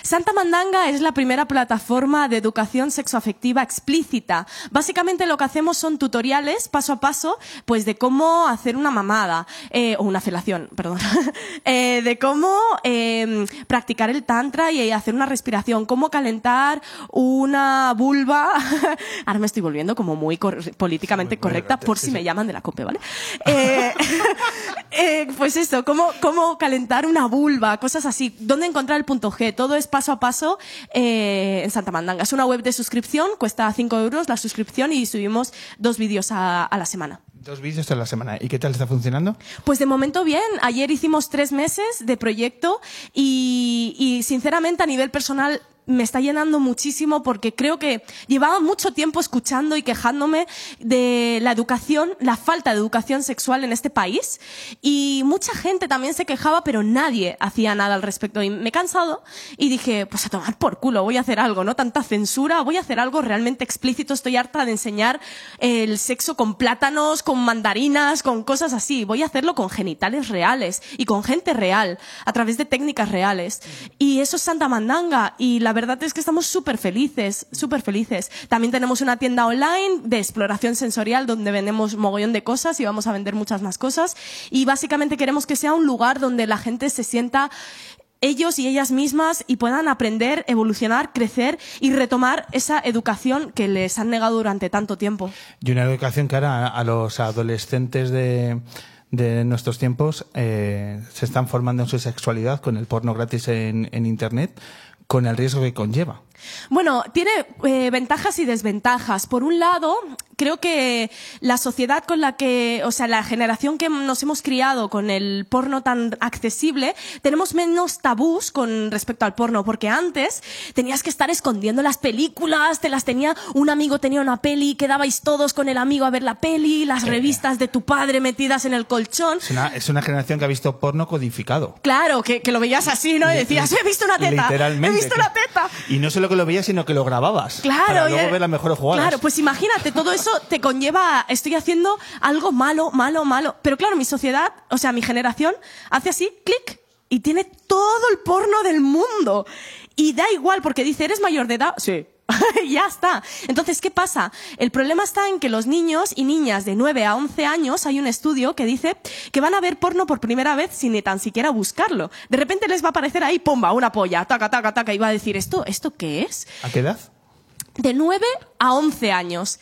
Santa Mandanga es la primera plataforma de educación sexoafectiva explícita. Básicamente lo que hacemos son tutoriales paso a paso, pues de cómo hacer una mamada, eh, o una felación, perdón, Eh, de cómo eh, practicar el tantra y hacer una respiración, cómo calentar una vulva. Ahora me estoy volviendo como muy cor- políticamente correcta por si me llaman de la COPE, ¿vale? Eh, pues eso, cómo, cómo calentar una vulva, cosas así. ¿Dónde encontrar el punto G? Todo es paso a paso eh, en Santa Mandanga. Es una web de suscripción, cuesta 5 euros la suscripción y subimos dos vídeos a, a la semana. Dos vídeos a la semana. ¿Y qué tal está funcionando? Pues de momento bien. Ayer hicimos tres meses de proyecto y, y sinceramente a nivel personal me está llenando muchísimo porque creo que llevaba mucho tiempo escuchando y quejándome de la educación, la falta de educación sexual en este país. Y mucha gente también se quejaba pero nadie hacía nada al respecto. Y me he cansado y dije pues a tomar por culo voy a hacer algo, no tanta censura, voy a hacer algo realmente explícito, estoy harta de enseñar el sexo con plátanos, con mandarinas, con cosas así, voy a hacerlo con genitales reales y con gente real, a través de técnicas reales. Y eso es Santa Mandanga y la verdad es que estamos súper felices, súper felices. También tenemos una tienda online de exploración sensorial donde vendemos mogollón de cosas y vamos a vender muchas más cosas. Y básicamente queremos que sea un lugar donde la gente se sienta ellos y ellas mismas y puedan aprender, evolucionar, crecer y retomar esa educación que les han negado durante tanto tiempo. Y una educación que ahora a los adolescentes de, nuestros tiempos eh, se están formando en su sexualidad con el porno gratis en Internet, con el riesgo que conlleva. Bueno, tiene eh, ventajas y desventajas. Por un lado, creo que la sociedad con la que, o sea, la generación que nos hemos criado con el porno tan accesible, tenemos menos tabús con respecto al porno, porque antes tenías que estar escondiendo las películas, te las tenía, un amigo tenía una peli, quedabais todos con el amigo a ver la peli, las revistas de tu padre metidas en el colchón. Es una, es una generación que ha visto porno codificado. Claro, que, que lo veías así, ¿no? Y decías, he visto una teta. Literalmente. He visto una teta. Y no solo que lo veías, sino que lo grababas. Claro, Para luego ver las mejores jugadas. Claro, pues imagínate, todo eso te conlleva, estoy haciendo algo malo, malo, malo. Pero claro, mi sociedad, o sea, mi generación, hace así, clic, y tiene todo el porno del mundo. Y da igual, porque dice, ¿eres mayor de edad? Sí. ya está. Entonces, ¿qué pasa? El problema está en que los niños y niñas de 9 a 11 años, hay un estudio que dice que van a ver porno por primera vez sin ni tan siquiera buscarlo. De repente les va a aparecer ahí, pomba, una polla, taca, taca, taca, y va a decir, ¿esto, esto qué es? ¿A qué edad? de 9 a 11 años.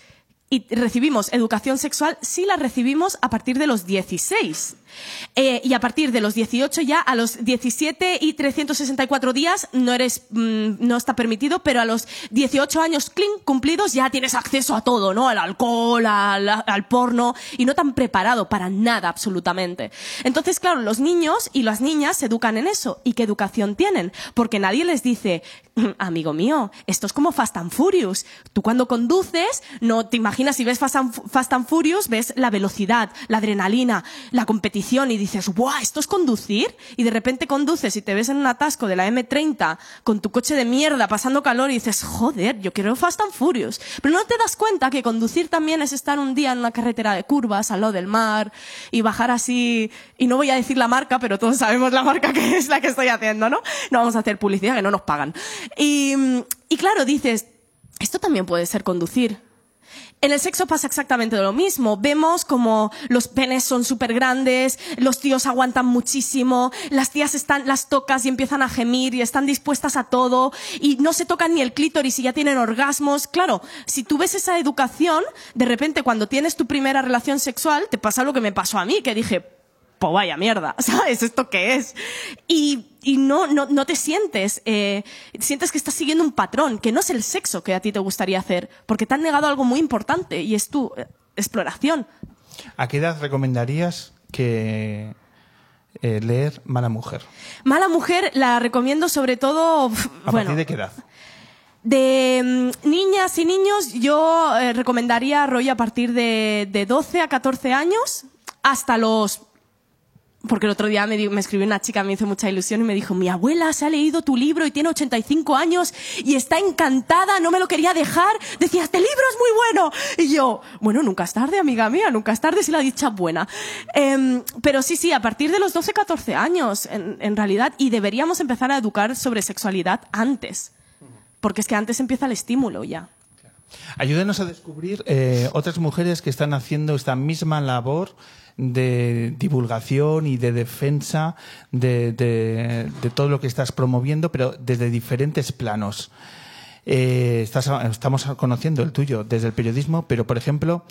Y recibimos educación sexual si la recibimos a partir de los 16. Eh, y a partir de los 18 ya, a los 17 y 364 días no eres, mm, no está permitido, pero a los 18 años clean cumplidos ya tienes acceso a todo, ¿no? Al alcohol, al, porno, y no tan preparado para nada absolutamente. Entonces, claro, los niños y las niñas se educan en eso. ¿Y qué educación tienen? Porque nadie les dice, "Mm, amigo mío, esto es como Fast and Furious. Tú cuando conduces, no te imaginas si ves Fast and, Fast and Furious, ves la velocidad, la adrenalina, la competición y dices, ¡guau! ¿Esto es conducir? Y de repente conduces y te ves en un atasco de la M30 con tu coche de mierda pasando calor y dices, joder, yo quiero Fast and Furious. Pero no te das cuenta que conducir también es estar un día en una carretera de curvas al lado del mar y bajar así, y no voy a decir la marca, pero todos sabemos la marca que es la que estoy haciendo, ¿no? No vamos a hacer publicidad que no nos pagan. Y, y claro, dices, esto también puede ser conducir. En el sexo pasa exactamente lo mismo. Vemos como los penes son súper grandes, los tíos aguantan muchísimo, las tías están, las tocas y empiezan a gemir y están dispuestas a todo y no se tocan ni el clítoris y ya tienen orgasmos. Claro, si tú ves esa educación, de repente cuando tienes tu primera relación sexual, te pasa lo que me pasó a mí, que dije, pues vaya mierda, ¿sabes? ¿Esto qué es? Y, y no, no, no te sientes, eh, sientes que estás siguiendo un patrón, que no es el sexo que a ti te gustaría hacer, porque te han negado algo muy importante y es tu eh, exploración. ¿A qué edad recomendarías que eh, leer Mala Mujer? Mala Mujer la recomiendo sobre todo, ¿A bueno, partir de qué edad? de mm, niñas y niños yo recomendaría rollo a partir de, de 12 a 14 años hasta los porque el otro día me, me escribió una chica, me hizo mucha ilusión y me dijo, mi abuela se ha leído tu libro y tiene 85 años y está encantada, no me lo quería dejar. Decía, este libro es muy bueno. Y yo, bueno, nunca es tarde, amiga mía, nunca es tarde si la dicha es buena. Em, pero sí, sí, a partir de los 12, 14 años, en, en realidad, y deberíamos empezar a educar sobre sexualidad antes. Porque es que antes empieza el estímulo ya. Ayúdenos a descubrir eh, otras mujeres que están haciendo esta misma labor de divulgación y de defensa de, de- todo lo que estás promoviendo, pero desde diferentes planos. Eh, estás- estamos conociendo el tuyo desde el periodismo, pero por ejemplo,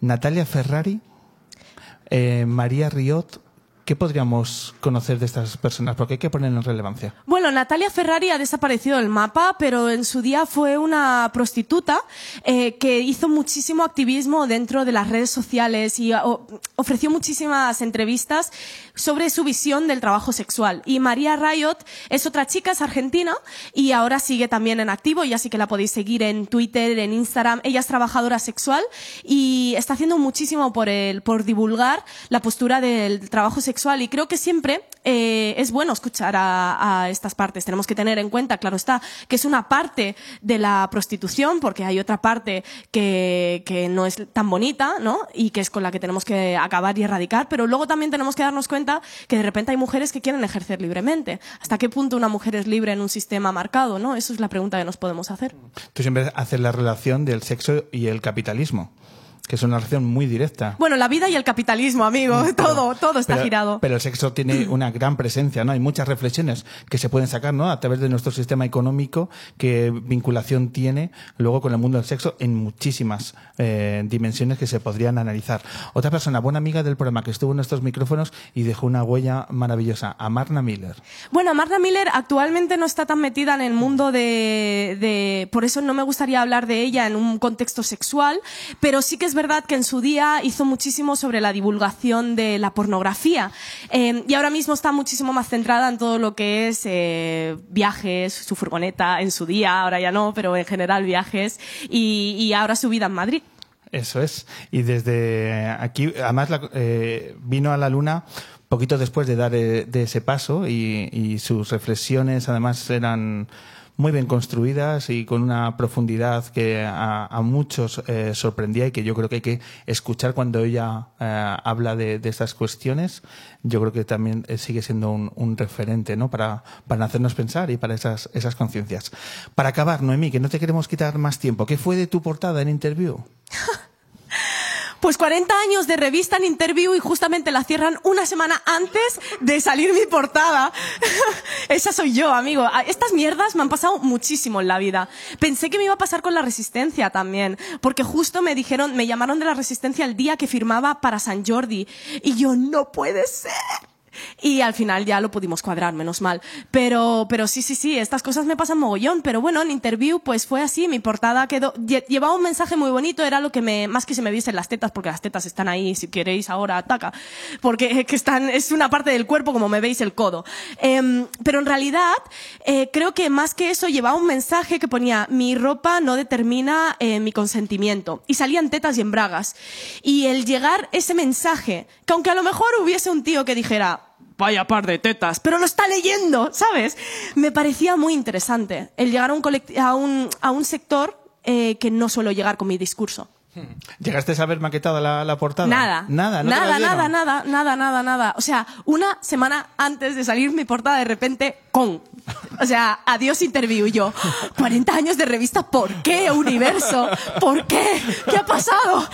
Natalia Ferrari, eh, María Riot, ¿qué podríamos conocer de estas personas? Porque hay que poner en relevancia. Bueno, Natalia Ferrari ha desaparecido del mapa, pero en su día fue una prostituta eh, que hizo muchísimo activismo dentro de las redes sociales y o- ofreció muchísimas entrevistas sobre su visión del trabajo sexual. Y María Riot es otra chica, es argentina y ahora sigue también en activo, ya sí que la podéis seguir en Twitter, en Instagram. Ella es trabajadora sexual y está haciendo muchísimo por el, por divulgar la postura del trabajo sexual y creo que siempre eh, es bueno escuchar a, a estas partes. Tenemos que tener en cuenta, claro está, que es una parte de la prostitución porque hay otra parte que, que no es tan bonita, ¿no? Y que es con la que tenemos que acabar y erradicar, pero luego también tenemos que darnos cuenta que de repente hay mujeres que quieren ejercer libremente. ¿Hasta qué punto una mujer es libre en un sistema marcado, no? Eso es la pregunta que nos podemos hacer. Tú siempre haces la relación del sexo y el capitalismo, que es una relación muy directa. Bueno, la vida y el capitalismo, amigo, todo, todo está pero, girado. Pero el sexo tiene una gran presencia, ¿no? Hay muchas reflexiones que se pueden sacar, ¿no? A través de nuestro sistema económico, que vinculación tiene luego con el mundo del sexo en muchísimas eh, dimensiones que se podrían analizar. Otra persona, buena amiga del programa, que estuvo en estos micrófonos y dejó una huella maravillosa, Amarna Miller. Bueno, Marta Miller actualmente no está tan metida en el mundo de, de- Por eso no me gustaría hablar de ella en un contexto sexual, pero sí que es verdad que en su día hizo muchísimo sobre la divulgación de la pornografía. Eh, y ahora mismo está muchísimo más centrada en todo lo que es eh, viajes, su furgoneta en su día, ahora ya no, pero en general viajes, y, ahora su vida en Madrid. Eso es. Y desde aquí, además, la- eh, vino a la luna poquito después de dar eh, de ese paso y sus reflexiones, además, eran muy bien construidas y con una profundidad que a, muchos eh, sorprendía y que yo creo que hay que escuchar cuando ella eh, habla de, estas cuestiones. Yo creo que también eh, sigue siendo un, un referente ¿no? para, para hacernos pensar y para esas, esas conciencias. Para acabar, Noemí, que no te queremos quitar más tiempo, ¿qué fue de tu portada en interview? Pues 40 años de revista en interview y justamente la cierran una semana antes de salir mi portada. Esa soy yo, amigo. Ah, Estas mierdas me han pasado muchísimo en la vida. Pensé que me iba a pasar con la resistencia también, porque justo me dijeron, me llamaron de la resistencia el día que firmaba para San Jordi y yo no puede ser. Y al final ya lo pudimos cuadrar, menos mal. Pero, pero sí, sí, sí, estas cosas me pasan mogollón. Pero bueno, en interview pues fue así, mi portada quedó, lle- llevaba un mensaje muy bonito, era lo que me, más que se me viesen las tetas, porque las tetas están ahí, si queréis ahora ataca. Porque eh, que están, es una parte del cuerpo como me veis el codo. Em, pero en realidad, eh, creo que más que eso llevaba un mensaje que ponía, mi ropa no determina eh, mi consentimiento. Y salían tetas y en bragas. Y el llegar ese mensaje, que aunque a lo mejor hubiese un tío que dijera, vaya par de tetas, pero lo está leyendo, ¿sabes? Me parecía muy interesante el llegar a un, a un, a un sector eh, que no suelo llegar con mi discurso. ¿Llegaste a ver maquetada la, la portada? Nada. Nada, ¿no nada, nada, nada, nada, nada, nada. O sea, una semana antes de salir mi portada, de repente, con. O sea, adiós interview. Yo, 40 años de revista, ¿por qué, universo? ¿Por qué? ¿Qué ha pasado?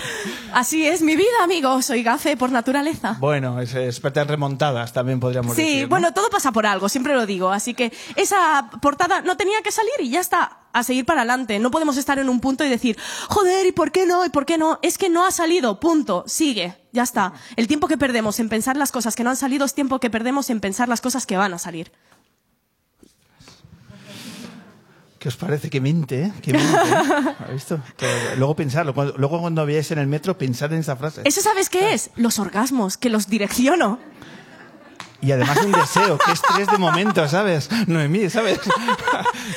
Así es mi vida, amigos. Soy gafe por naturaleza. Bueno, es experta en remontadas, también podríamos Sí, decir. ¿no? bueno, todo pasa por algo, siempre lo digo. Así que esa portada no tenía que salir y ya está. A seguir para adelante. No podemos estar en un punto y decir, joder, ¿y por qué no? ¿Y por qué no? Es que no ha salido, punto. Sigue, ya está. El tiempo que perdemos en pensar las cosas que no han salido es tiempo que perdemos en pensar las cosas que van a salir. ¿Qué os parece? Que mente, ¿eh? Que mente. ¿eh? ¿Has visto? Luego pensarlo. Cuando- luego cuando veáis en el metro, pensar en esa frase. ¿Eso sabes qué es? Los orgasmos, que los direcciono. Y además un deseo, que es tres de momento, ¿sabes? Noemí, ¿sabes?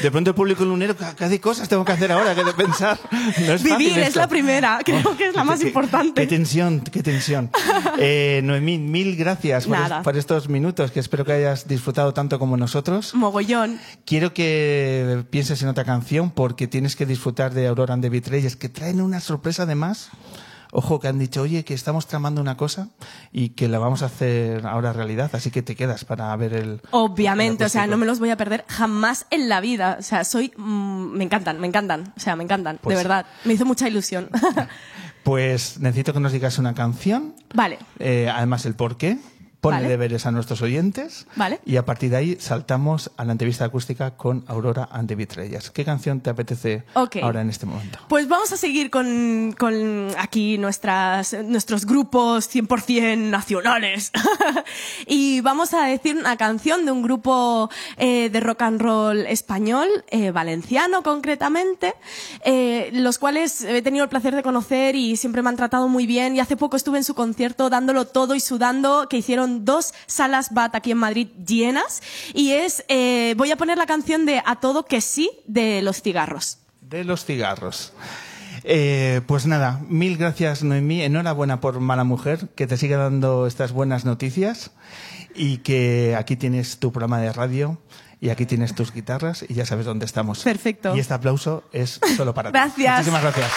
De pronto el público lunero, ¿qué qué cosas tengo que hacer ahora que de pensar? No es Vivir es la primera, creo que es la más Qué- importante. Qué tensión, qué tensión. Eh, Noemí, mil gracias por, Nada. es- por estos minutos, que espero que hayas disfrutado tanto como nosotros. Mogollón. Quiero que pienses en otra canción porque tienes que disfrutar de Aurora and the que traen una sorpresa además. Ojo, que han dicho, oye, que estamos tramando una cosa y que la vamos a hacer ahora realidad, así que te quedas para ver el. Obviamente, el o sea, no me los voy a perder jamás en la vida. O sea, soy. mm, me encantan, me encantan. O sea, me encantan, Pues- de verdad. Me hizo mucha ilusión. Pues necesito que nos digas una canción, vale. eh, además el por qué. Pone Vale. deberes a nuestros oyentes. Vale. Y a partir de ahí saltamos a la entrevista acústica con Aurora and the Betrayers. ¿Qué canción te apetece Ok. ahora en este momento? Pues vamos a seguir con, con aquí nuestras, nuestros grupos 100% nacionales. y vamos a decir una canción de un grupo eh, de rock and roll español, eh, valenciano concretamente, eh, los cuales he tenido el placer de conocer y siempre me han tratado muy bien. Y hace poco estuve en su concierto dándolo todo y sudando, que hicieron dos salas BAT aquí en Madrid llenas. Y es, eh, voy a poner la canción de A Todo Que Sí de Los Cigarros. De los cigarros. Eh, pues nada, mil gracias Noemí, enhorabuena por Mala Mujer, que te siga dando estas buenas noticias y que aquí tienes tu programa de radio y aquí tienes tus guitarras y ya sabes dónde estamos. Perfecto. Y este aplauso es solo para ti. Gracias. Muchísimas gracias.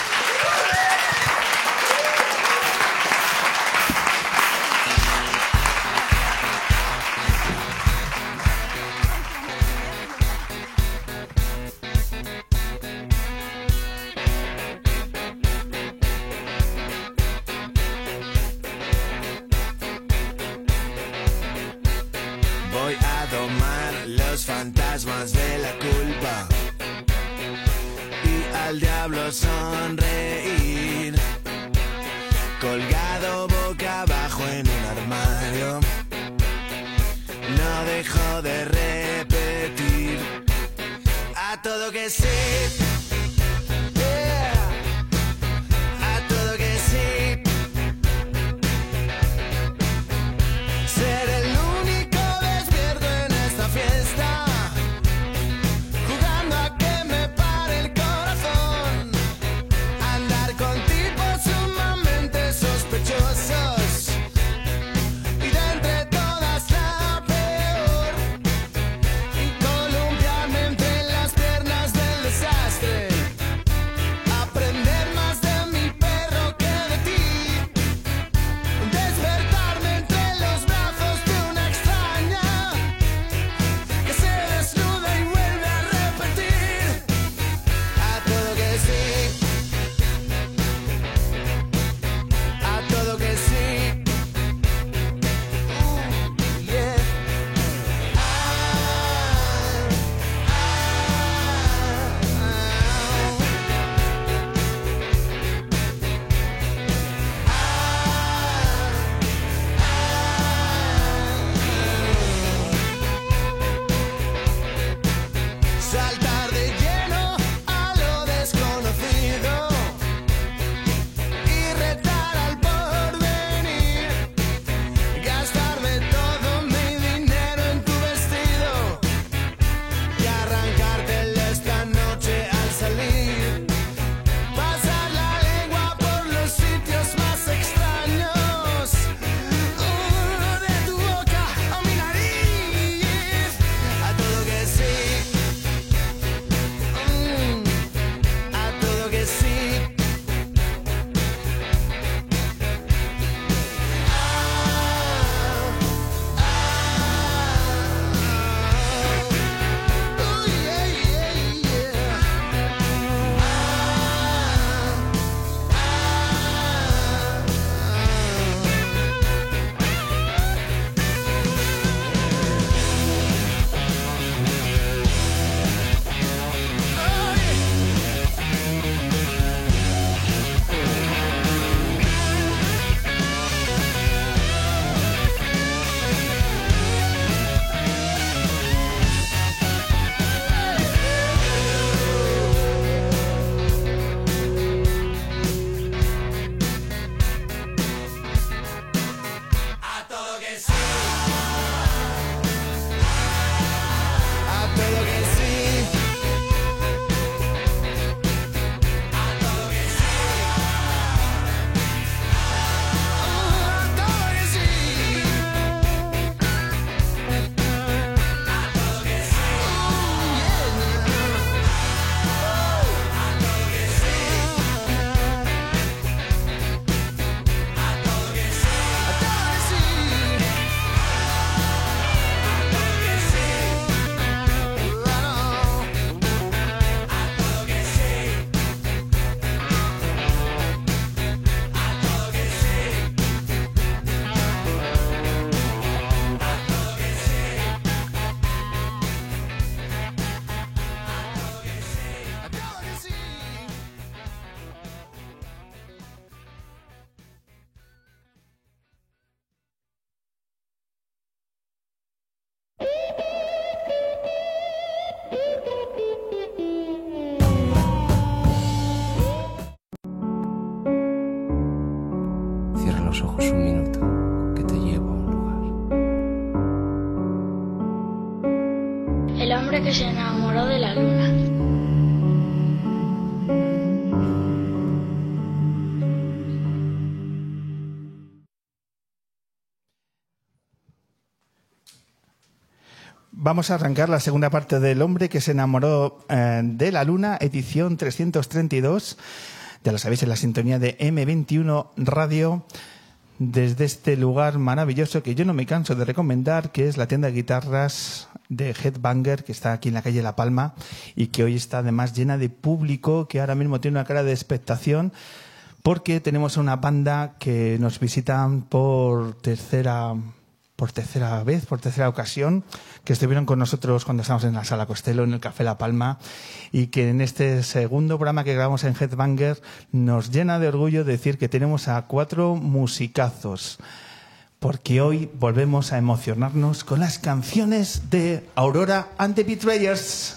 Hombre que se enamoró de la luna. Vamos a arrancar la segunda parte del hombre que se enamoró eh, de la luna, edición 332. Ya lo sabéis, en la sintonía de M21 Radio, desde este lugar maravilloso que yo no me canso de recomendar, que es la tienda de guitarras de Headbanger, que está aquí en la calle La Palma y que hoy está además llena de público, que ahora mismo tiene una cara de expectación, porque tenemos una banda que nos visitan por tercera por tercera vez, por tercera ocasión, que estuvieron con nosotros cuando estábamos en la Sala Costello, en el Café La Palma, y que en este segundo programa que grabamos en Headbanger nos llena de orgullo decir que tenemos a cuatro musicazos, porque hoy volvemos a emocionarnos con las canciones de Aurora and the Betrayers.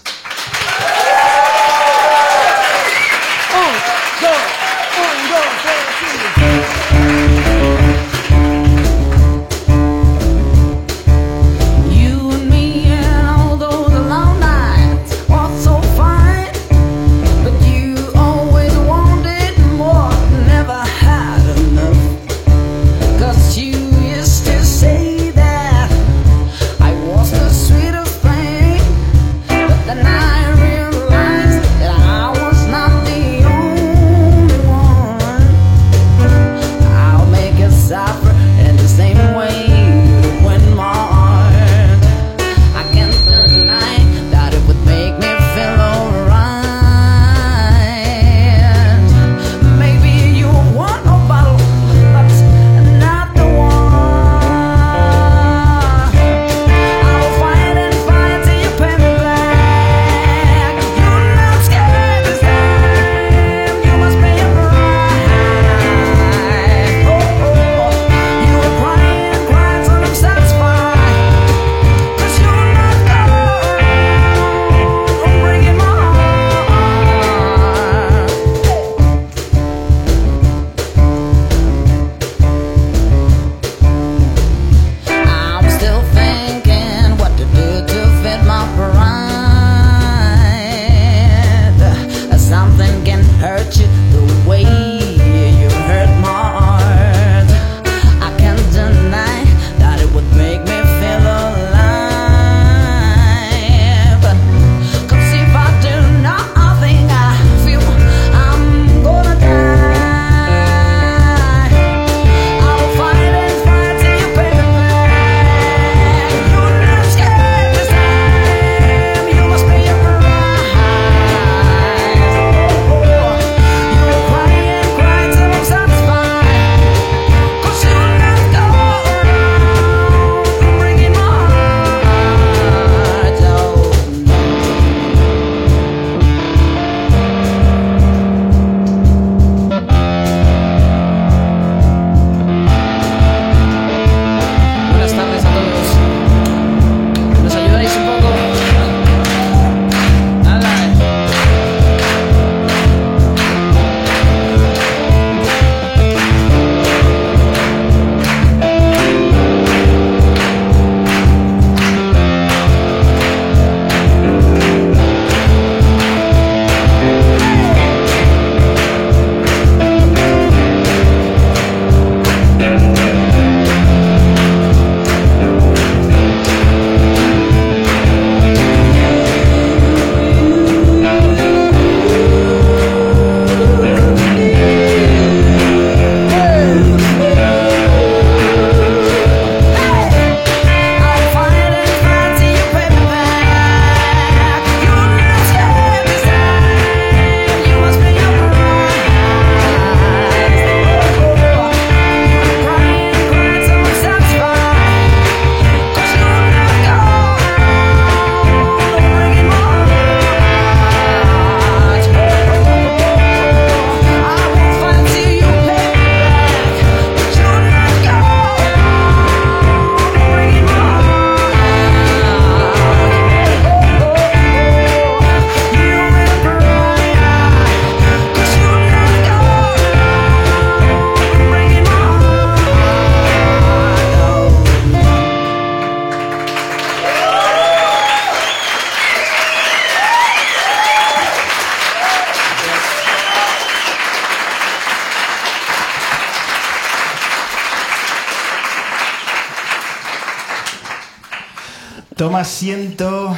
Asiento,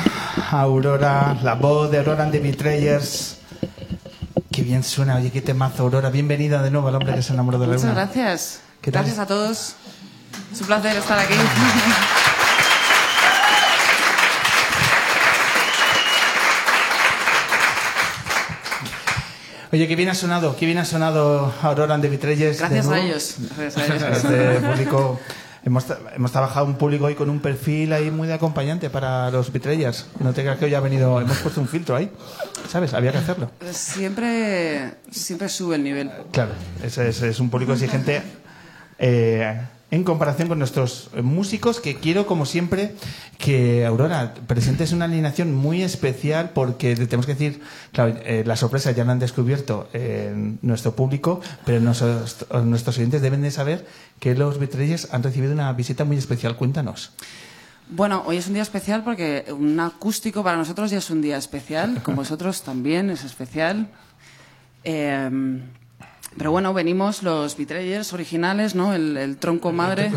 Aurora, la voz de Aurora and the Betrayers. Qué bien suena, oye, qué temazo, Aurora. Bienvenida de nuevo al hombre que se enamoró de la Muchas luna. gracias. ¿Qué tal? Gracias a todos. Es un placer estar aquí. Oye, qué bien ha sonado, qué bien ha sonado Aurora and the Betrayers. Gracias a ellos. Gracias a ellos. Este público, hemos, tra- hemos trabajado un público hoy con un perfil ahí muy de acompañante para los Betrayers. No te creas que hoy ha venido, hemos puesto un filtro ahí, ¿sabes? Había que hacerlo. Siempre, siempre sube el nivel. Claro, ese es, es un público exigente eh, en comparación con nuestros músicos, que quiero, como siempre, que Aurora presentes una alineación muy especial porque tenemos que decir, claro, eh, la sorpresa ya la han descubierto eh, nuestro público, pero nuestros, nuestros oyentes deben de saber que los Betrayers han recibido una visita muy especial. Cuéntanos. Bueno, hoy es un día especial porque un acústico para nosotros ya es un día especial. Con vosotros también es especial. Eh, pero bueno, venimos los Betrayers originales, ¿no? El, el tronco madre.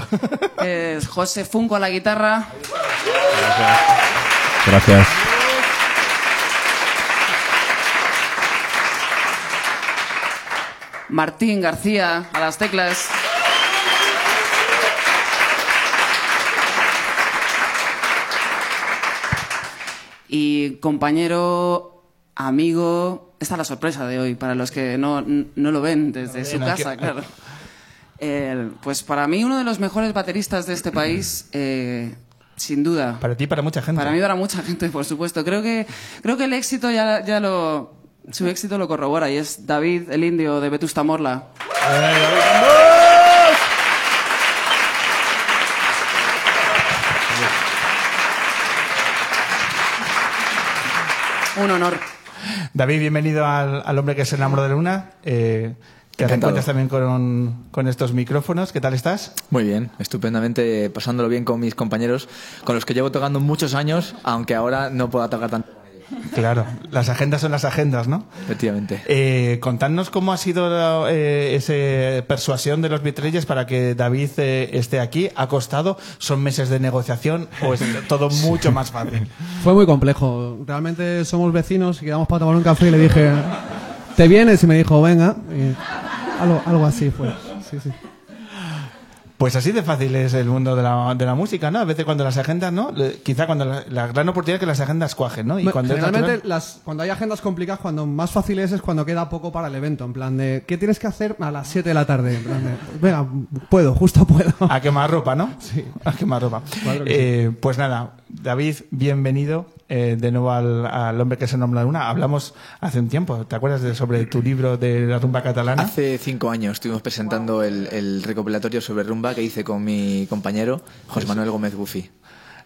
José Funko a la guitarra. Gracias. Martín García a las teclas. Y compañero, amigo, esta es la sorpresa de hoy, para los que no, no lo ven desde su casa, claro. Eh, pues para mí uno de los mejores bateristas de este país, eh, sin duda. Para ti y para mucha gente. Para mí, para mucha gente, por supuesto. Creo que, creo que el éxito ya, ya lo. Su éxito lo corrobora y es David, el indio de Vetusta Morla. Un honor. David, bienvenido al, al hombre que se enamoró de la luna. Eh, te Encantado. reencuentras también con, con estos micrófonos. ¿Qué tal estás? Muy bien, estupendamente, pasándolo bien con mis compañeros, con los que llevo tocando muchos años, aunque ahora no pueda tocar tanto. Claro, las agendas son las agendas, ¿no? Efectivamente. Eh, contadnos cómo ha sido eh, esa persuasión de los Betrayers para que David eh, esté aquí. ¿Ha costado? ¿Son meses de negociación o es todo mucho más fácil? Fue muy complejo. Realmente somos vecinos y quedamos para tomar un café y le dije, ¿te vienes? Y me dijo, venga. Y algo, algo así fue. Sí, sí. Pues así de fácil es el mundo de la, de la música, ¿no? A veces cuando las agendas, ¿no? Le- Quizá cuando la, la gran oportunidad es que las agendas cuajen, ¿no? Y Bueno, cuando es Generalmente, natural- las, cuando hay agendas complicadas, cuando más fácil es, es cuando queda poco para el evento. En plan de, ¿qué tienes que hacer a las 7 de la tarde? En plan de, venga, puedo, justo puedo. A quemar ropa, ¿no? Sí. A quemar ropa. Claro que Eh, Pues nada, David, bienvenido eh, de nuevo al, al hombre que se nombra la luna. Hablamos hace un tiempo, ¿te acuerdas de, sobre tu libro de la rumba catalana? Hace cinco años estuvimos presentando el, el recopilatorio sobre rumba que hice con mi compañero José Manuel Gómez Bufi.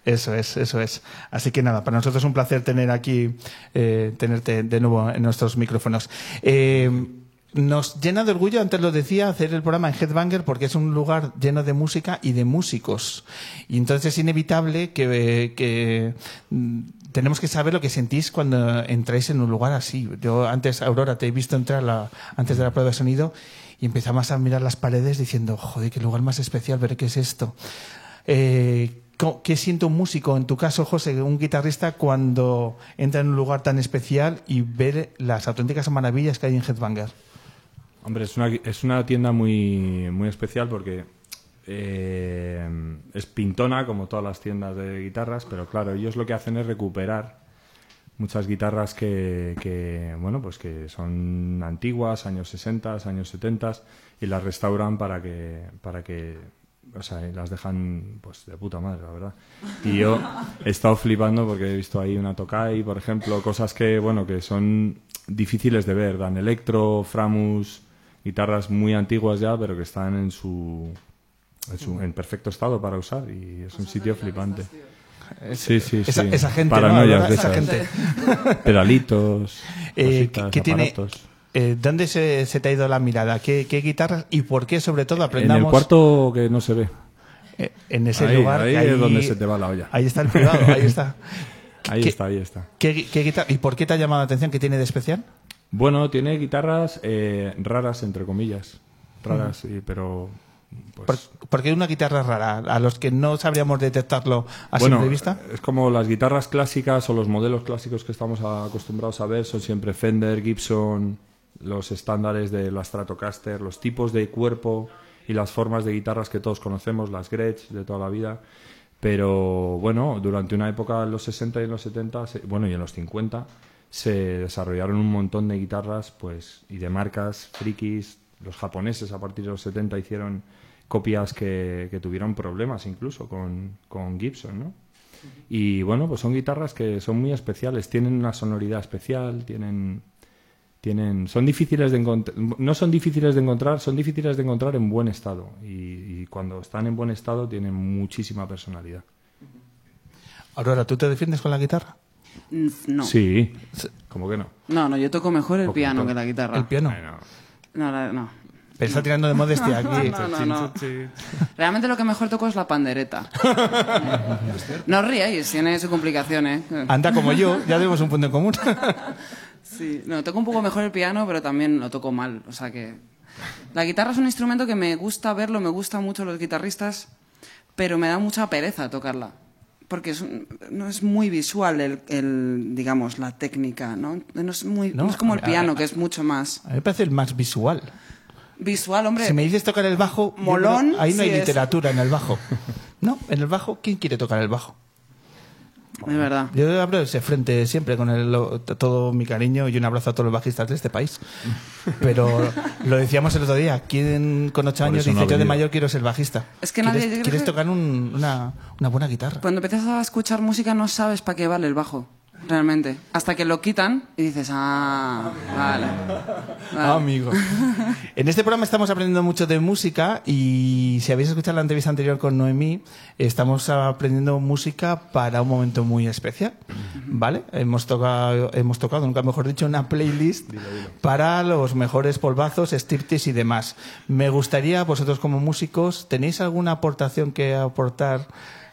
Eso es, eso es. Así que nada, para nosotros es un placer tener aquí, eh, tenerte de nuevo en nuestros micrófonos. Eh, nos llena de orgullo, antes lo decía, hacer el programa en Headbanger porque es un lugar lleno de música y de músicos. Y entonces es inevitable que, eh, que, mm, tenemos que saber lo que sentís cuando entráis en un lugar así. Yo antes, Aurora, te he visto entrar la- antes de la prueba de sonido y empezamos a mirar las paredes diciendo, joder, qué lugar más especial, ver qué es esto. Eh, ¿cómo- ¿Qué siente un músico, en tu caso, José, un guitarrista, cuando entra en un lugar tan especial y ver las auténticas maravillas que hay en Headbanger? Hombre, es una, es una tienda muy, muy especial porque eh, es pintona, como todas las tiendas de guitarras, pero claro, ellos lo que hacen es recuperar muchas guitarras que, que, bueno, pues que son antiguas, años 60, años 70, y las restauran para que, para que o sea, las dejan pues de puta madre, la verdad. Y yo he estado flipando porque he visto ahí una Tokai, por ejemplo, cosas que, bueno, que son difíciles de ver. Dan Electro, Framus, guitarras muy antiguas ya, pero que están en su, en, su- en perfecto estado para usar y es un sitio flipante. Sí, sí, esa, sí. esa gente, Paranoias ¿no? de Esa gente. Pedalitos, Eh, cositas, ¿qué tiene, eh, ¿Dónde se, se te ha ido la mirada? ¿Qué, qué guitarras y por qué, sobre todo, En aprendamos el cuarto que no se ve. eh, en ese Ahí, lugar? ahí es donde se te va la olla. Ahí está el privado, ahí está. Ahí ¿Qué- está, ahí está. ¿Qué, qué guitarra- ¿Y por qué te ha llamado la atención? ¿Qué tiene de especial? Bueno, tiene guitarras raras, entre comillas. Raras, sí, pero pues, ¿Por, por qué una guitarra rara? A los que no sabríamos detectarlo a bueno, simple vista. es como las guitarras clásicas o los modelos clásicos que estamos acostumbrados a ver son siempre Fender, Gibson, los estándares de la Stratocaster, los tipos de cuerpo y las formas de guitarras que todos conocemos, las Gretsch de toda la vida. Pero bueno, durante una época en los 60 y en los 70, se- bueno, y en los 50, se desarrollaron un montón de guitarras pues y de marcas frikis. Los japoneses a partir de los 70 hicieron copias que, que tuvieron problemas incluso con, con Gibson, ¿no? Y bueno, pues son guitarras que son muy especiales, tienen una sonoridad especial, tienen tienen son difíciles de encontrar no son difíciles de encontrar son difíciles de encontrar en buen estado y, y cuando están en buen estado tienen muchísima personalidad Aurora, ¿tú te defiendes con la guitarra? Mm, No. sí como que no No, no, yo toco mejor el piano que la guitarra. El piano. No, la- no. Pero está tirando de modestia aquí. No, no, no. Realmente lo que mejor toco es la pandereta. no os ríais, tiene su complicación, ¿eh? Anda como yo, ya tenemos un punto en común. Sí, no, toco un poco mejor el piano, pero también lo toco mal. O sea que. La guitarra es un instrumento que me gusta verlo, me gustan mucho los guitarristas, pero me da mucha pereza tocarla. Porque es un- no es muy visual el, el, digamos, la técnica, ¿no? No es, muy, No, no es como el a- piano, a- que es mucho más A mí me parece el más visual. Visual, hombre. Si me dices tocar el bajo, Molón, creo- ahí no hay es. literatura en el bajo. No, en el bajo, ¿quién quiere tocar el bajo? Es verdad. Yo abro ese frente siempre con el- lo- todo mi cariño y un abrazo a todos los bajistas de este país. Pero lo decíamos el otro día, ¿quién con ocho años no dice ha yo de mayor quiero ser bajista? Es que nadie- ¿Quieres, quieres que- tocar un- una, una buena guitarra? Cuando empiezas a escuchar música no sabes para qué vale el bajo, realmente. Hasta que lo quitan y dices, ah, vale. vale. Ah, amigo. En este programa estamos aprendiendo mucho de música y si habéis escuchado la entrevista anterior con Noemí, estamos aprendiendo música para un momento muy especial. ¿Vale? Hemos tocado, hemos tocado, nunca mejor dicho, una playlist para los mejores polvazos, striptease y demás. Me gustaría, vosotros como músicos, ¿tenéis alguna aportación que aportar,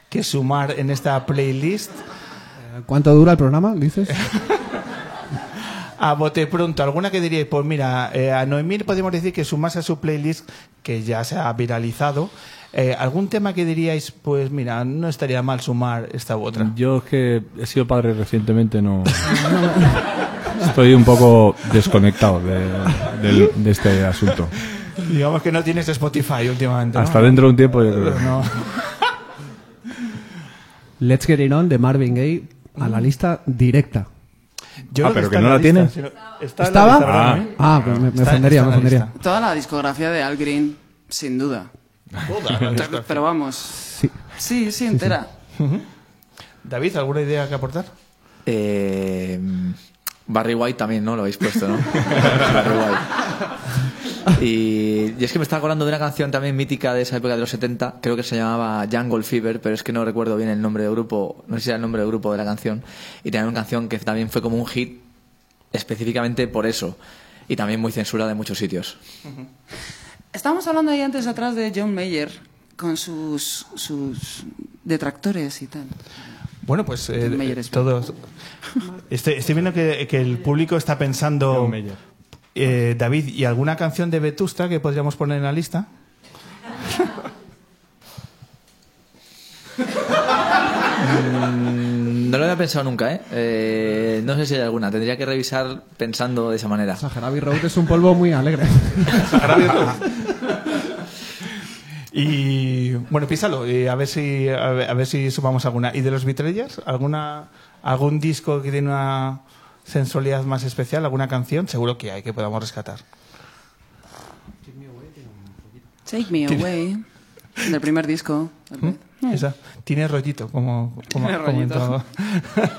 que sumar en esta playlist? ¿Cuánto dura el programa, dices? A bote pronto, ¿alguna que diríais? Pues mira, eh, a Noemí podemos decir que sumase a su playlist, que ya se ha viralizado, eh, ¿algún tema que diríais, pues mira, no estaría mal sumar esta u otra? yo es que he sido padre recientemente no estoy un poco desconectado de, este asunto Digamos que no tienes Spotify últimamente. ¿no? hasta dentro de un tiempo yo creo No. Let's Get It On de Marvin Gaye a la lista directa. Yo Ah, pero que no la tiene. ¿Estaba? lista, ¿verdad, Ah. Ah, pues me, me Está- ofendería, está me ofendería. Toda la discografía de Al Green, sin duda. Pero- Pero vamos. Sí. Sí, sí, entera. David, ¿alguna idea que aportar? Eh, Barry White también, ¿no? Lo habéis puesto, ¿no? Barry White. Y, y es que me estaba acordando de una canción también mítica de esa época de los 70, creo que se llamaba Jungle Fever, pero es que no recuerdo bien el nombre del grupo, no sé si era el nombre del grupo de la canción, y también una canción que también fue como un hit específicamente por eso, y también muy censura de muchos sitios. Estábamos hablando ahí antes atrás de John Mayer con sus, sus detractores y tal. Bueno, pues eh, todos. Estoy, estoy viendo que, que el público está pensando. Eh, David, ¿y alguna canción de Vetusta que podríamos poner en la lista? Mm, No lo había pensado nunca, ¿eh? Eh, No sé si hay alguna, tendría que revisar pensando de esa manera. Abbey Road es un polvo muy alegre. Y bueno, písalo, y a ver si a ver, a ver si sumamos alguna. ¿Y de los Betrayers? ¿Alguna algún disco que tiene una sensualidad más especial, alguna canción? Seguro que hay que podamos rescatar. Take Me Away, del primer disco. Esa tiene rollito, como, como Tiene comentaba.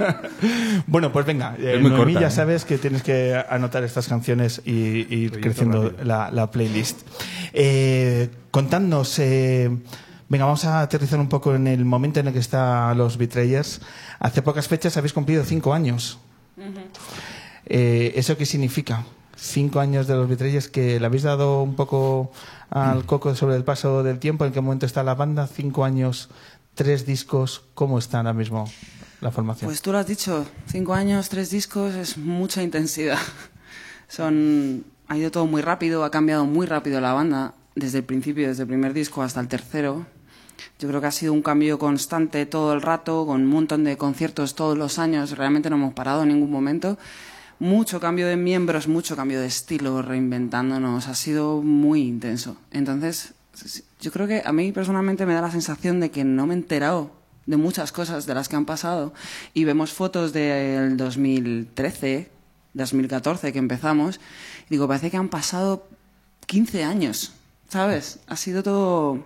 bueno, pues venga, eh, Noemí, corta, ya ¿eh? sabes que tienes que anotar estas canciones y, y ir creciendo la, la playlist. Eh, contadnos, eh, venga, vamos a aterrizar un poco en el momento en el que están los Betrayers. Hace pocas fechas habéis cumplido cinco años. Eh, ¿Eso qué significa? Cinco años de los Betrayers que le habéis dado un poco al coco sobre el paso del tiempo, en qué momento está la banda, cinco años, tres discos, ¿cómo está ahora mismo la formación? Pues tú lo has dicho, cinco años, tres discos, es mucha intensidad. Son, ha ido todo muy rápido, ha cambiado muy rápido la banda. desde el principio, desde el primer disco hasta el tercero. Yo creo que ha sido un cambio constante todo el rato, con un montón de conciertos todos los años. Realmente no hemos parado en ningún momento. Mucho cambio de miembros, mucho cambio de estilo, reinventándonos. Ha sido muy intenso. Entonces, yo creo que a mí personalmente me da la sensación de que no me he enterado de muchas cosas de las que han pasado. Y vemos fotos del 2013, 2014 que empezamos. Y digo, parece que han pasado 15 años, ¿sabes? Ha sido todo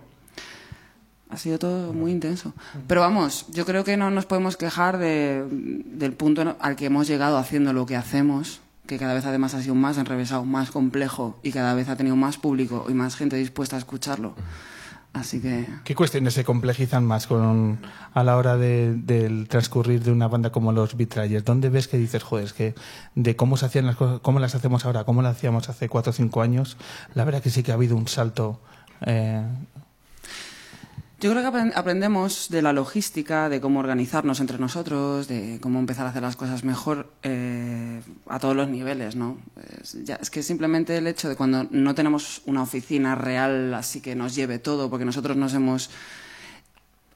ha sido todo muy intenso. Pero vamos, yo creo que no nos podemos quejar de- del punto al que hemos llegado haciendo lo que hacemos, que cada vez además ha sido más enrevesado, más complejo y cada vez ha tenido más público y más gente dispuesta a escucharlo. Así que ¿Qué cuestiones se complejizan más con, a la hora de- del transcurrir de una banda como los Betrayers? ¿Dónde ves que dices, joder, es que de cómo se hacían las cosas, cómo las hacemos ahora, cómo las hacíamos hace cuatro o cinco años, la verdad que sí que ha habido un salto. eh, Yo creo que apren- aprendemos de la logística, de cómo organizarnos entre nosotros, de cómo empezar a hacer las cosas mejor eh, a todos los niveles, ¿no? Es que simplemente el hecho de cuando no tenemos una oficina real así que nos lleve todo, porque nosotros nos hemos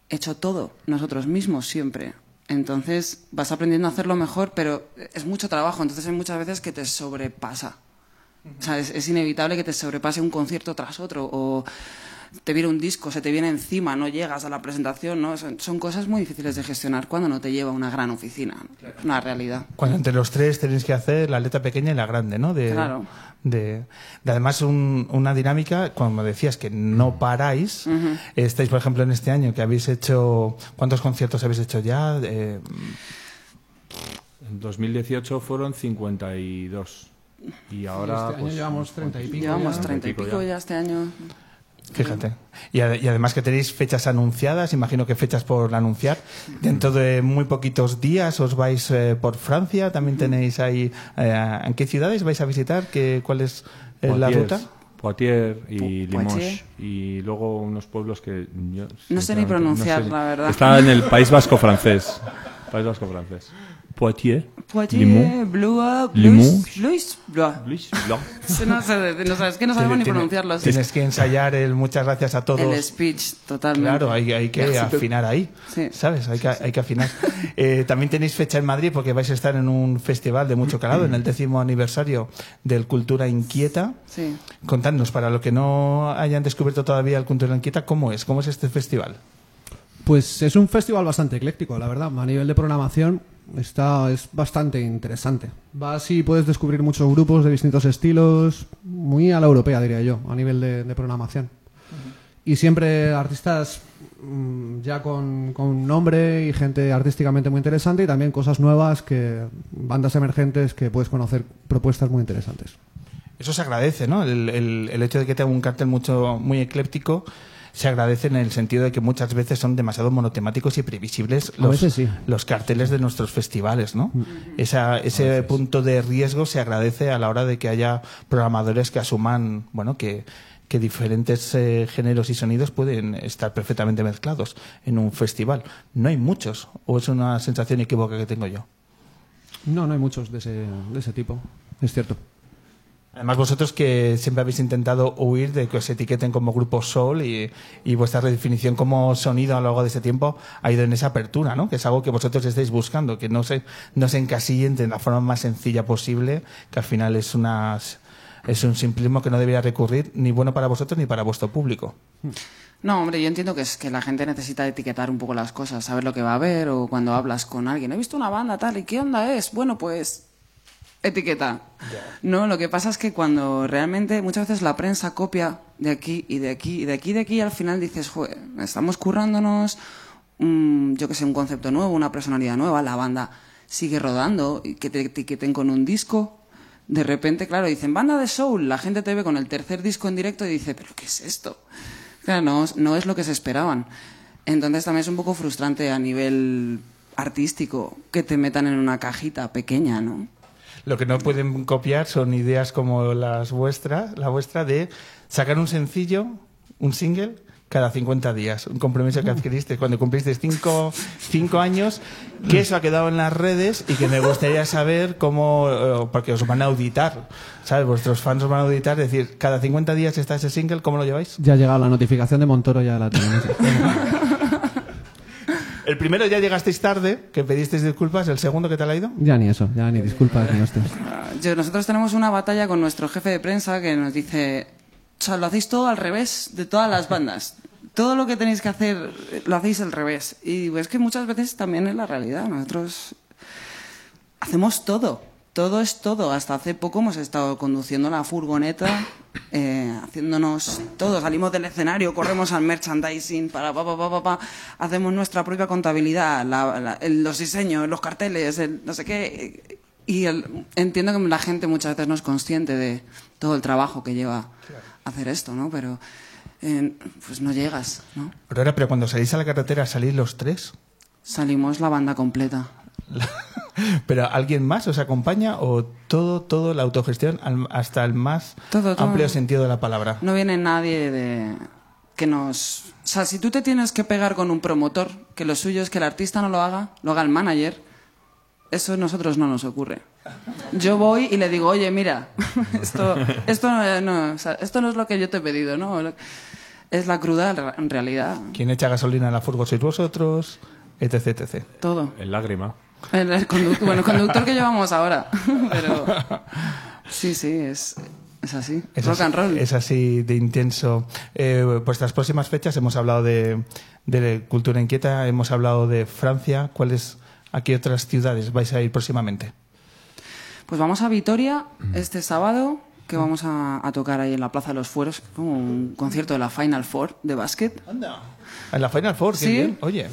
hecho todo nosotros mismos siempre. Entonces vas aprendiendo a hacerlo mejor, pero es mucho trabajo, entonces hay muchas veces que te sobrepasa. O sea, es, es inevitable que te sobrepase un concierto tras otro o te viene un disco, se te viene encima, no llegas a la presentación, ¿no? Son, son cosas muy difíciles de gestionar cuando no te lleva una gran oficina. Es una realidad. Cuando entre los tres tenéis que hacer la letra pequeña y la grande, ¿no? De, Claro. De, de además un- una dinámica, como decías, que no paráis. Estáis, por ejemplo, en este año que habéis hecho... ¿Cuántos conciertos habéis hecho ya? Eh, En 2018 fueron 52. Y ahora. este año pues, llevamos 30 y pico Llevamos ya. treinta y pico ya este año. Fíjate. Y, ade- y además que tenéis fechas anunciadas, imagino que fechas por anunciar. Dentro de muy poquitos días os vais eh, por Francia, también tenéis ahí... eh, ¿En qué ciudades vais a visitar? ¿Qué, ¿Cuál es eh, la ruta? Poitiers y Limoges. Poitiers. Y luego unos pueblos que yo. No sé ni pronunciar, sé. la verdad. Está en el País Vasco francés. País Vasco francés. Poitiers. Poitiers, Limoux. Blois, Limoux. Luis, Blois. Luis Blanc. No sé, no sé, es que no sabemos ni pronunciarlos. Tienes que ensayar el muchas gracias a todos. El speech, totalmente. Claro, hay, hay que afinar ahí, Sí. ¿sabes? Hay que, hay que afinar. Eh, también tenéis fecha en Madrid porque vais a estar en un festival de mucho calado, en el décimo aniversario del Cultura Inquieta. Sí. Contadnos, para los que no hayan descubierto todavía el Cultura Inquieta, ¿cómo es? ¿Cómo es este festival? Pues es un festival bastante ecléctico, la verdad. A nivel de programación está es bastante interesante. Vas y puedes descubrir muchos grupos de distintos estilos, muy a la europea diría yo, a nivel de, de programación. Y siempre artistas mm, ya con, con nombre y gente artísticamente muy interesante y también cosas nuevas que bandas emergentes que puedes conocer propuestas muy interesantes. Eso se agradece, ¿no? El, el- el hecho de que tenga un cartel mucho, muy ecléptico se agradece en el sentido de que muchas veces son demasiado monotemáticos y previsibles los, sí. los carteles de nuestros festivales, ¿no? Esa, ese punto de riesgo se agradece a la hora de que haya programadores que asuman, bueno, que, que diferentes eh, géneros y sonidos pueden estar perfectamente mezclados en un festival. No hay muchos, o es una sensación equívoca que tengo yo. No, no hay muchos de ese, de ese tipo, es cierto. Además, vosotros que siempre habéis intentado huir de que os etiqueten como grupo Soul y, vuestra redefinición como sonido a lo largo de ese tiempo ha ido en esa apertura, ¿no? Que es algo que vosotros estáis buscando, que no se, no se encasillen de la forma más sencilla posible, que al final es una es un simplismo que no debería recurrir ni bueno para vosotros ni para vuestro público. No, hombre, yo entiendo que es que la gente necesita etiquetar un poco las cosas, saber lo que va a haber o cuando hablas con alguien. He visto una banda tal y qué onda es. Bueno, pues etiqueta. No, lo que pasa es que cuando realmente muchas veces la prensa copia de aquí y de aquí y de aquí y de aquí y al final dices, joder, estamos currándonos, mm, yo que sé, un concepto nuevo, una personalidad nueva, la banda sigue rodando y que te etiqueten con un disco. De repente, claro, dicen banda de soul, la gente te ve con el tercer disco en directo y dice, pero ¿qué es esto? Claro, no, no es lo que se esperaban. Entonces también es un poco frustrante a nivel artístico que te metan en una cajita pequeña, ¿no? Lo que no pueden copiar son ideas como las vuestras, la vuestra de sacar un sencillo, un single, cada 50 días. Un compromiso que adquiriste cuando cumpliste 5 cinco años, que eso ha quedado en las redes y que me gustaría saber cómo, eh, porque os van a auditar, ¿sabes? Vuestros fans os van a auditar, es decir, cada 50 días está ese single, ¿cómo lo lleváis? Ya ha llegado la notificación de Montoro, ya la tenemos. El primero ya llegasteis tarde, que pedisteis disculpas, el segundo, ¿qué tal ha ido? ya ni eso, ya ni disculpas ni hostias. Yo- nosotros tenemos una batalla con nuestro jefe de prensa que nos dice, o sea, lo hacéis todo al revés de todas las bandas. Todo lo que tenéis que hacer lo hacéis al revés. Y es que muchas veces también es la realidad. Nosotros hacemos todo. Todo es todo. Hasta hace poco hemos estado conduciendo la furgoneta, eh, haciéndonos todo. Salimos del escenario, corremos al merchandising, para pa, pa, pa, pa, pa. hacemos nuestra propia contabilidad, la- los diseños, los carteles, el no sé qué. Y el- entiendo que la gente muchas veces no es consciente de todo el trabajo que lleva hacer esto, ¿no? Pero eh, pues no llegas, ¿no? Aurora, pero cuando salís a la carretera, ¿salís los tres? Salimos la banda completa. ¿Pero alguien más os acompaña o todo, todo la autogestión hasta el más Todo, todo. amplio sentido de la palabra? No viene nadie de que nos... O sea, si tú te tienes que pegar con un promotor, que lo suyo es que el artista no lo haga, lo haga el manager, eso a nosotros no nos ocurre. Yo voy y le digo, oye, mira, esto, esto, no, no, o sea, esto no es lo que yo te he pedido, ¿no? Es la cruda en realidad. ¿Quién echa gasolina en la furgo sois vosotros? Etc, etc. Todo. En lágrima. El, el conductor, bueno, el conductor que llevamos ahora. Pero sí, sí, es, es así. Es Rock así, and roll. Es así de intenso. Eh, vuestras próximas fechas hemos hablado de, de Cultura Inquieta, hemos hablado de Francia. ¿Cuáles, a qué otras ciudades vais a ir próximamente? Pues vamos a Vitoria este sábado, que vamos a, a tocar ahí en la Plaza de los Fueros, como un concierto de la Final Four de básquet. En la Final Four, qué Sí. bien. Oye,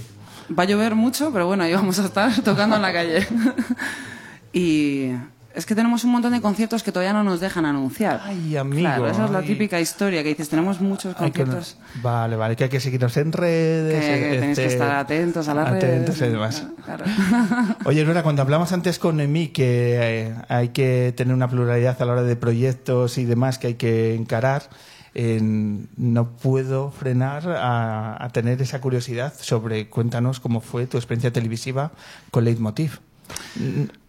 Va a llover mucho, pero bueno, ahí vamos a estar tocando en la calle. y es que tenemos un montón de conciertos que todavía no nos dejan anunciar. Ay, amigo, Claro, esa es la ay. típica historia que dices, tenemos muchos que- conciertos. vale, vale, que hay que seguirnos en redes. Que- que tenéis que este, estar atentos a las atentos redes. y demás. Claro. Oye, Nora, cuando hablamos antes con Noemí que eh, hay que tener una pluralidad a la hora de proyectos y demás que hay que encarar, eh, no puedo frenar a, a tener esa curiosidad sobre, cuéntanos cómo fue tu experiencia televisiva con Leitmotiv.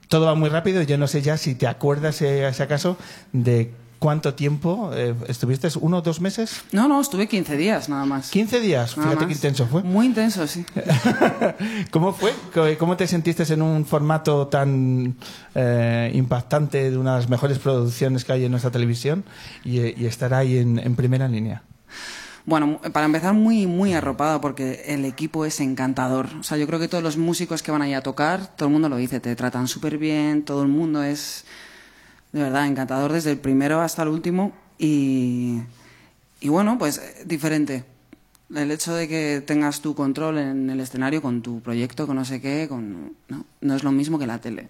Todo va muy rápido, yo no sé ya si te acuerdas, eh, si acaso, de cuánto tiempo eh, estuviste, uno o dos meses, No, no, estuve 15 días nada más. 15 días, Nada fíjate qué más. intenso fue. Muy intenso, sí. ¿Cómo fue? ¿Cómo- ¿Cómo te sentiste en un formato tan eh, impactante de una de las mejores producciones que hay en nuestra televisión y, y estar ahí en, en primera línea? Bueno, para empezar, muy, muy arropada porque el equipo es encantador. O sea, yo creo que todos los músicos que van ahí a tocar, todo el mundo lo dice, te tratan súper bien, todo el mundo es, de verdad, encantador desde el primero hasta el último. Y, y bueno, pues eh, diferente. El hecho de que tengas tu control en el escenario con tu proyecto, con no sé qué, con, no, no es lo mismo que la tele.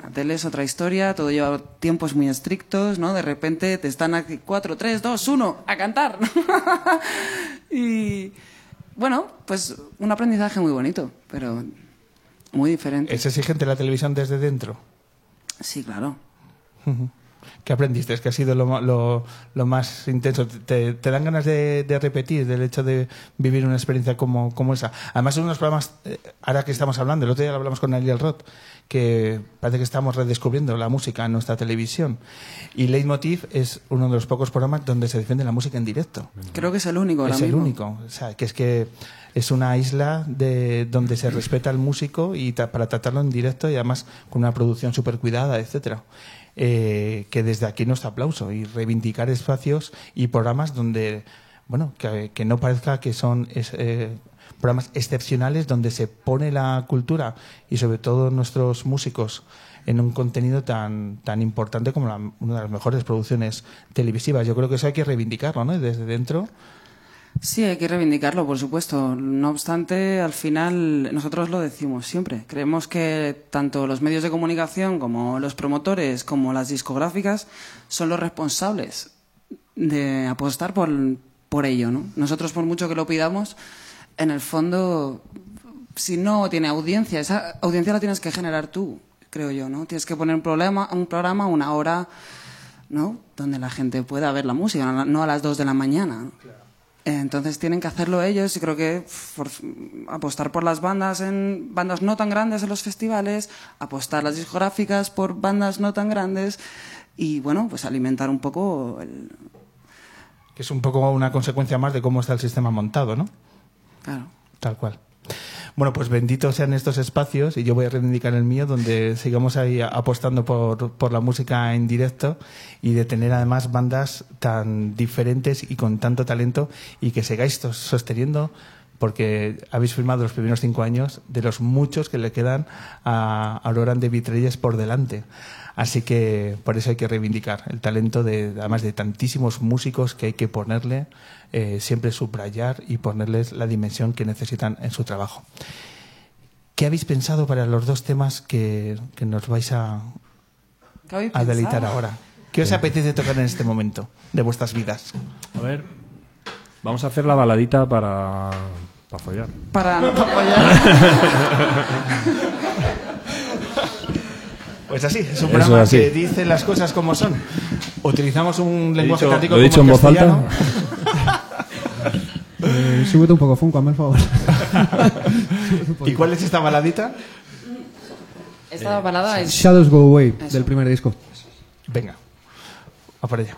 La tele es otra historia, todo lleva tiempos muy estrictos, ¿no? De repente te están aquí 4, 3, 2, 1, a cantar. y bueno, pues un aprendizaje muy bonito, pero muy diferente. ¿Es exigente la televisión desde dentro? Sí, claro. ¿Qué aprendiste? Es que ha sido lo, ma- lo- lo más intenso. ¿Te, te dan ganas de, de repetir del hecho de vivir una experiencia como, como esa? Además, son unos programas, eh, ahora que estamos hablando, el otro día lo hablamos con Ariel Roth, que parece que estamos redescubriendo la música en nuestra televisión. Y Leitmotiv es uno de los pocos programas donde se defiende la música en directo. Creo que es el único Es el mismo. único. O sea, que es que es una isla de donde se respeta al músico y ta- para tratarlo en directo y además con una producción súper cuidada, etcétera. Eh, que desde aquí nuestro aplauso y reivindicar espacios y programas donde, bueno, que, no parezca que son es- eh, programas excepcionales donde se pone la cultura y sobre todo nuestros músicos en un contenido tan, tan importante como la- una de las mejores producciones televisivas. Yo creo que eso hay que reivindicarlo, ¿no? Desde dentro. Sí, hay que reivindicarlo, por supuesto. No obstante, al final nosotros lo decimos siempre. Creemos que tanto los medios de comunicación como los promotores, como las discográficas, son los responsables de apostar por, por ello. ¿no? Nosotros, por mucho que lo pidamos, en el fondo, si no tiene audiencia, esa audiencia la tienes que generar tú, creo yo. ¿no? Tienes que poner un, problema, un programa, una hora, ¿no? donde la gente pueda ver la música, no a las dos de la mañana. ¿no? Entonces tienen que hacerlo ellos y creo que apostar por las bandas en bandas no tan grandes en los festivales, apostar las discográficas por bandas no tan grandes y bueno, pues alimentar un poco el... Que es un poco una consecuencia más de cómo está el sistema montado, ¿no? Claro. Tal cual. Bueno, pues benditos sean estos espacios y yo voy a reivindicar el mío donde sigamos ahí apostando por, por la música en directo y de tener además bandas tan diferentes y con tanto talento y que sigáis sosteniendo porque habéis firmado los primeros cinco años de los muchos que le quedan a Aurora de Vitrelles por delante. Así que por eso hay que reivindicar el talento de, además de tantísimos músicos que hay que ponerle, eh, siempre subrayar y ponerles la dimensión que necesitan en su trabajo. ¿Qué habéis pensado para los dos temas que, que nos vais a, ¿Qué habéis a deleitar ahora? ¿Qué os apetece tocar en este momento de vuestras vidas? A ver, vamos a hacer la baladita para, para follar. Para no apoyar. Pues así, es un Eso programa así. que dice las cosas como son. Utilizamos un lenguaje lo he dicho como en voz alta. castellano. Eh, súbete un poco, Funko, hazme el favor. ¿Y cuál es esta baladita? Esta balada es... Shadows Go Away, Eso. del primer disco. Venga, a por ella.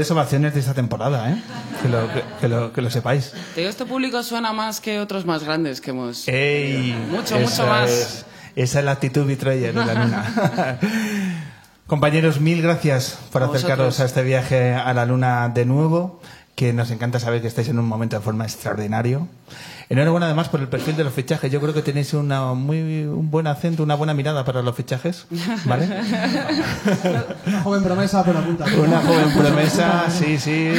Mejores ovaciones de esta temporada, ¿eh? Que lo, que, que lo, que lo sepáis. Te digo, este público suena más que otros más grandes que hemos... ¡Ey! Mucho, mucho más. es- esa es la actitud Betrayer de la luna. Compañeros, mil gracias por A acercaros vosotros. a este viaje a la luna de nuevo, que nos encanta saber que estáis en un momento de forma extraordinario. Enhorabuena además por el perfil de los fichajes. Yo creo que tenéis una muy, un buen acento, una buena mirada para los fichajes. ¿Vale? Una joven promesa, pero apunta. Una joven promesa, sí, sí.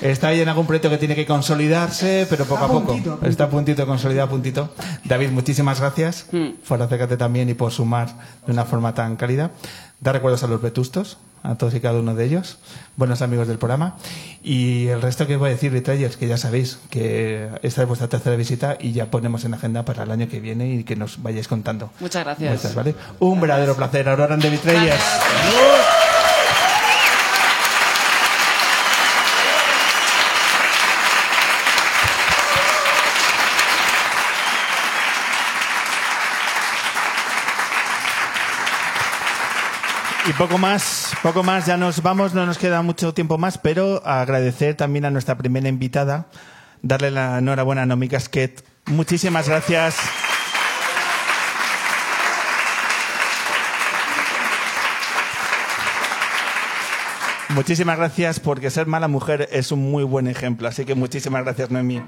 Está ahí en algún proyecto que tiene que consolidarse, pero poco a poco. puntito, a puntito. Está a puntito, consolidado a puntito. David, muchísimas gracias por acercarte también y por sumar de una forma tan cálida. Da recuerdos a los vetustos, a todos y cada uno de ellos, buenos amigos del programa. Y el resto que voy a decir, Betrayers, que ya sabéis que esta es vuestra tercera visita y ya ponemos en agenda para el año que viene y que nos vayáis contando. Muchas gracias. Vuestras, ¿vale? Un verdadero placer. Aurora de Betrayers. Y poco más, poco más, ya nos vamos, no nos queda mucho tiempo más, pero agradecer también a nuestra primera invitada, darle la enhorabuena a Nomi Casquet. Muchísimas gracias. Muchísimas gracias porque ser mala mujer es un muy buen ejemplo, así que muchísimas gracias Noemí.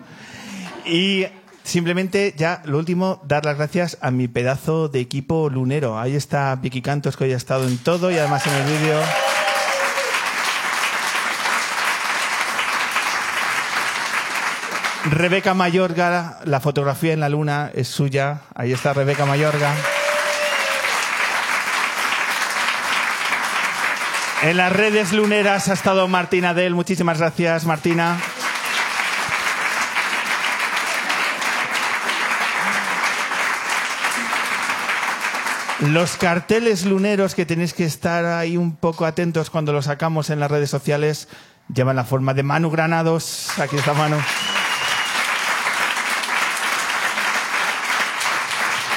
Y simplemente ya lo último, dar las gracias a mi pedazo de equipo lunero. Ahí está Vicky Cantos que hoy ha estado en todo y además en el vídeo. Rebeca Mayorga, la fotografía en la luna es suya. Ahí está Rebeca Mayorga. En las redes luneras ha estado Martina Del. Muchísimas gracias, Martina. Los carteles luneros que tenéis que estar ahí un poco atentos cuando los sacamos en las redes sociales llevan la forma de Manu Granados. Aquí está Manu.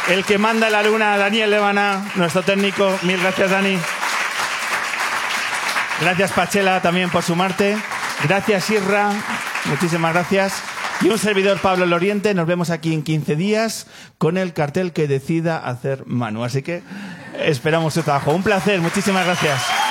El que manda la luna, Daniel Levana, nuestro técnico. Mil gracias, Dani. Gracias, Pachela, también por sumarte. Gracias, Irra. Muchísimas gracias. Y un servidor, Pablo Loriente. Nos vemos aquí en 15 días con el cartel que decida hacer Manu. Así que esperamos su trabajo. Un placer. Muchísimas gracias.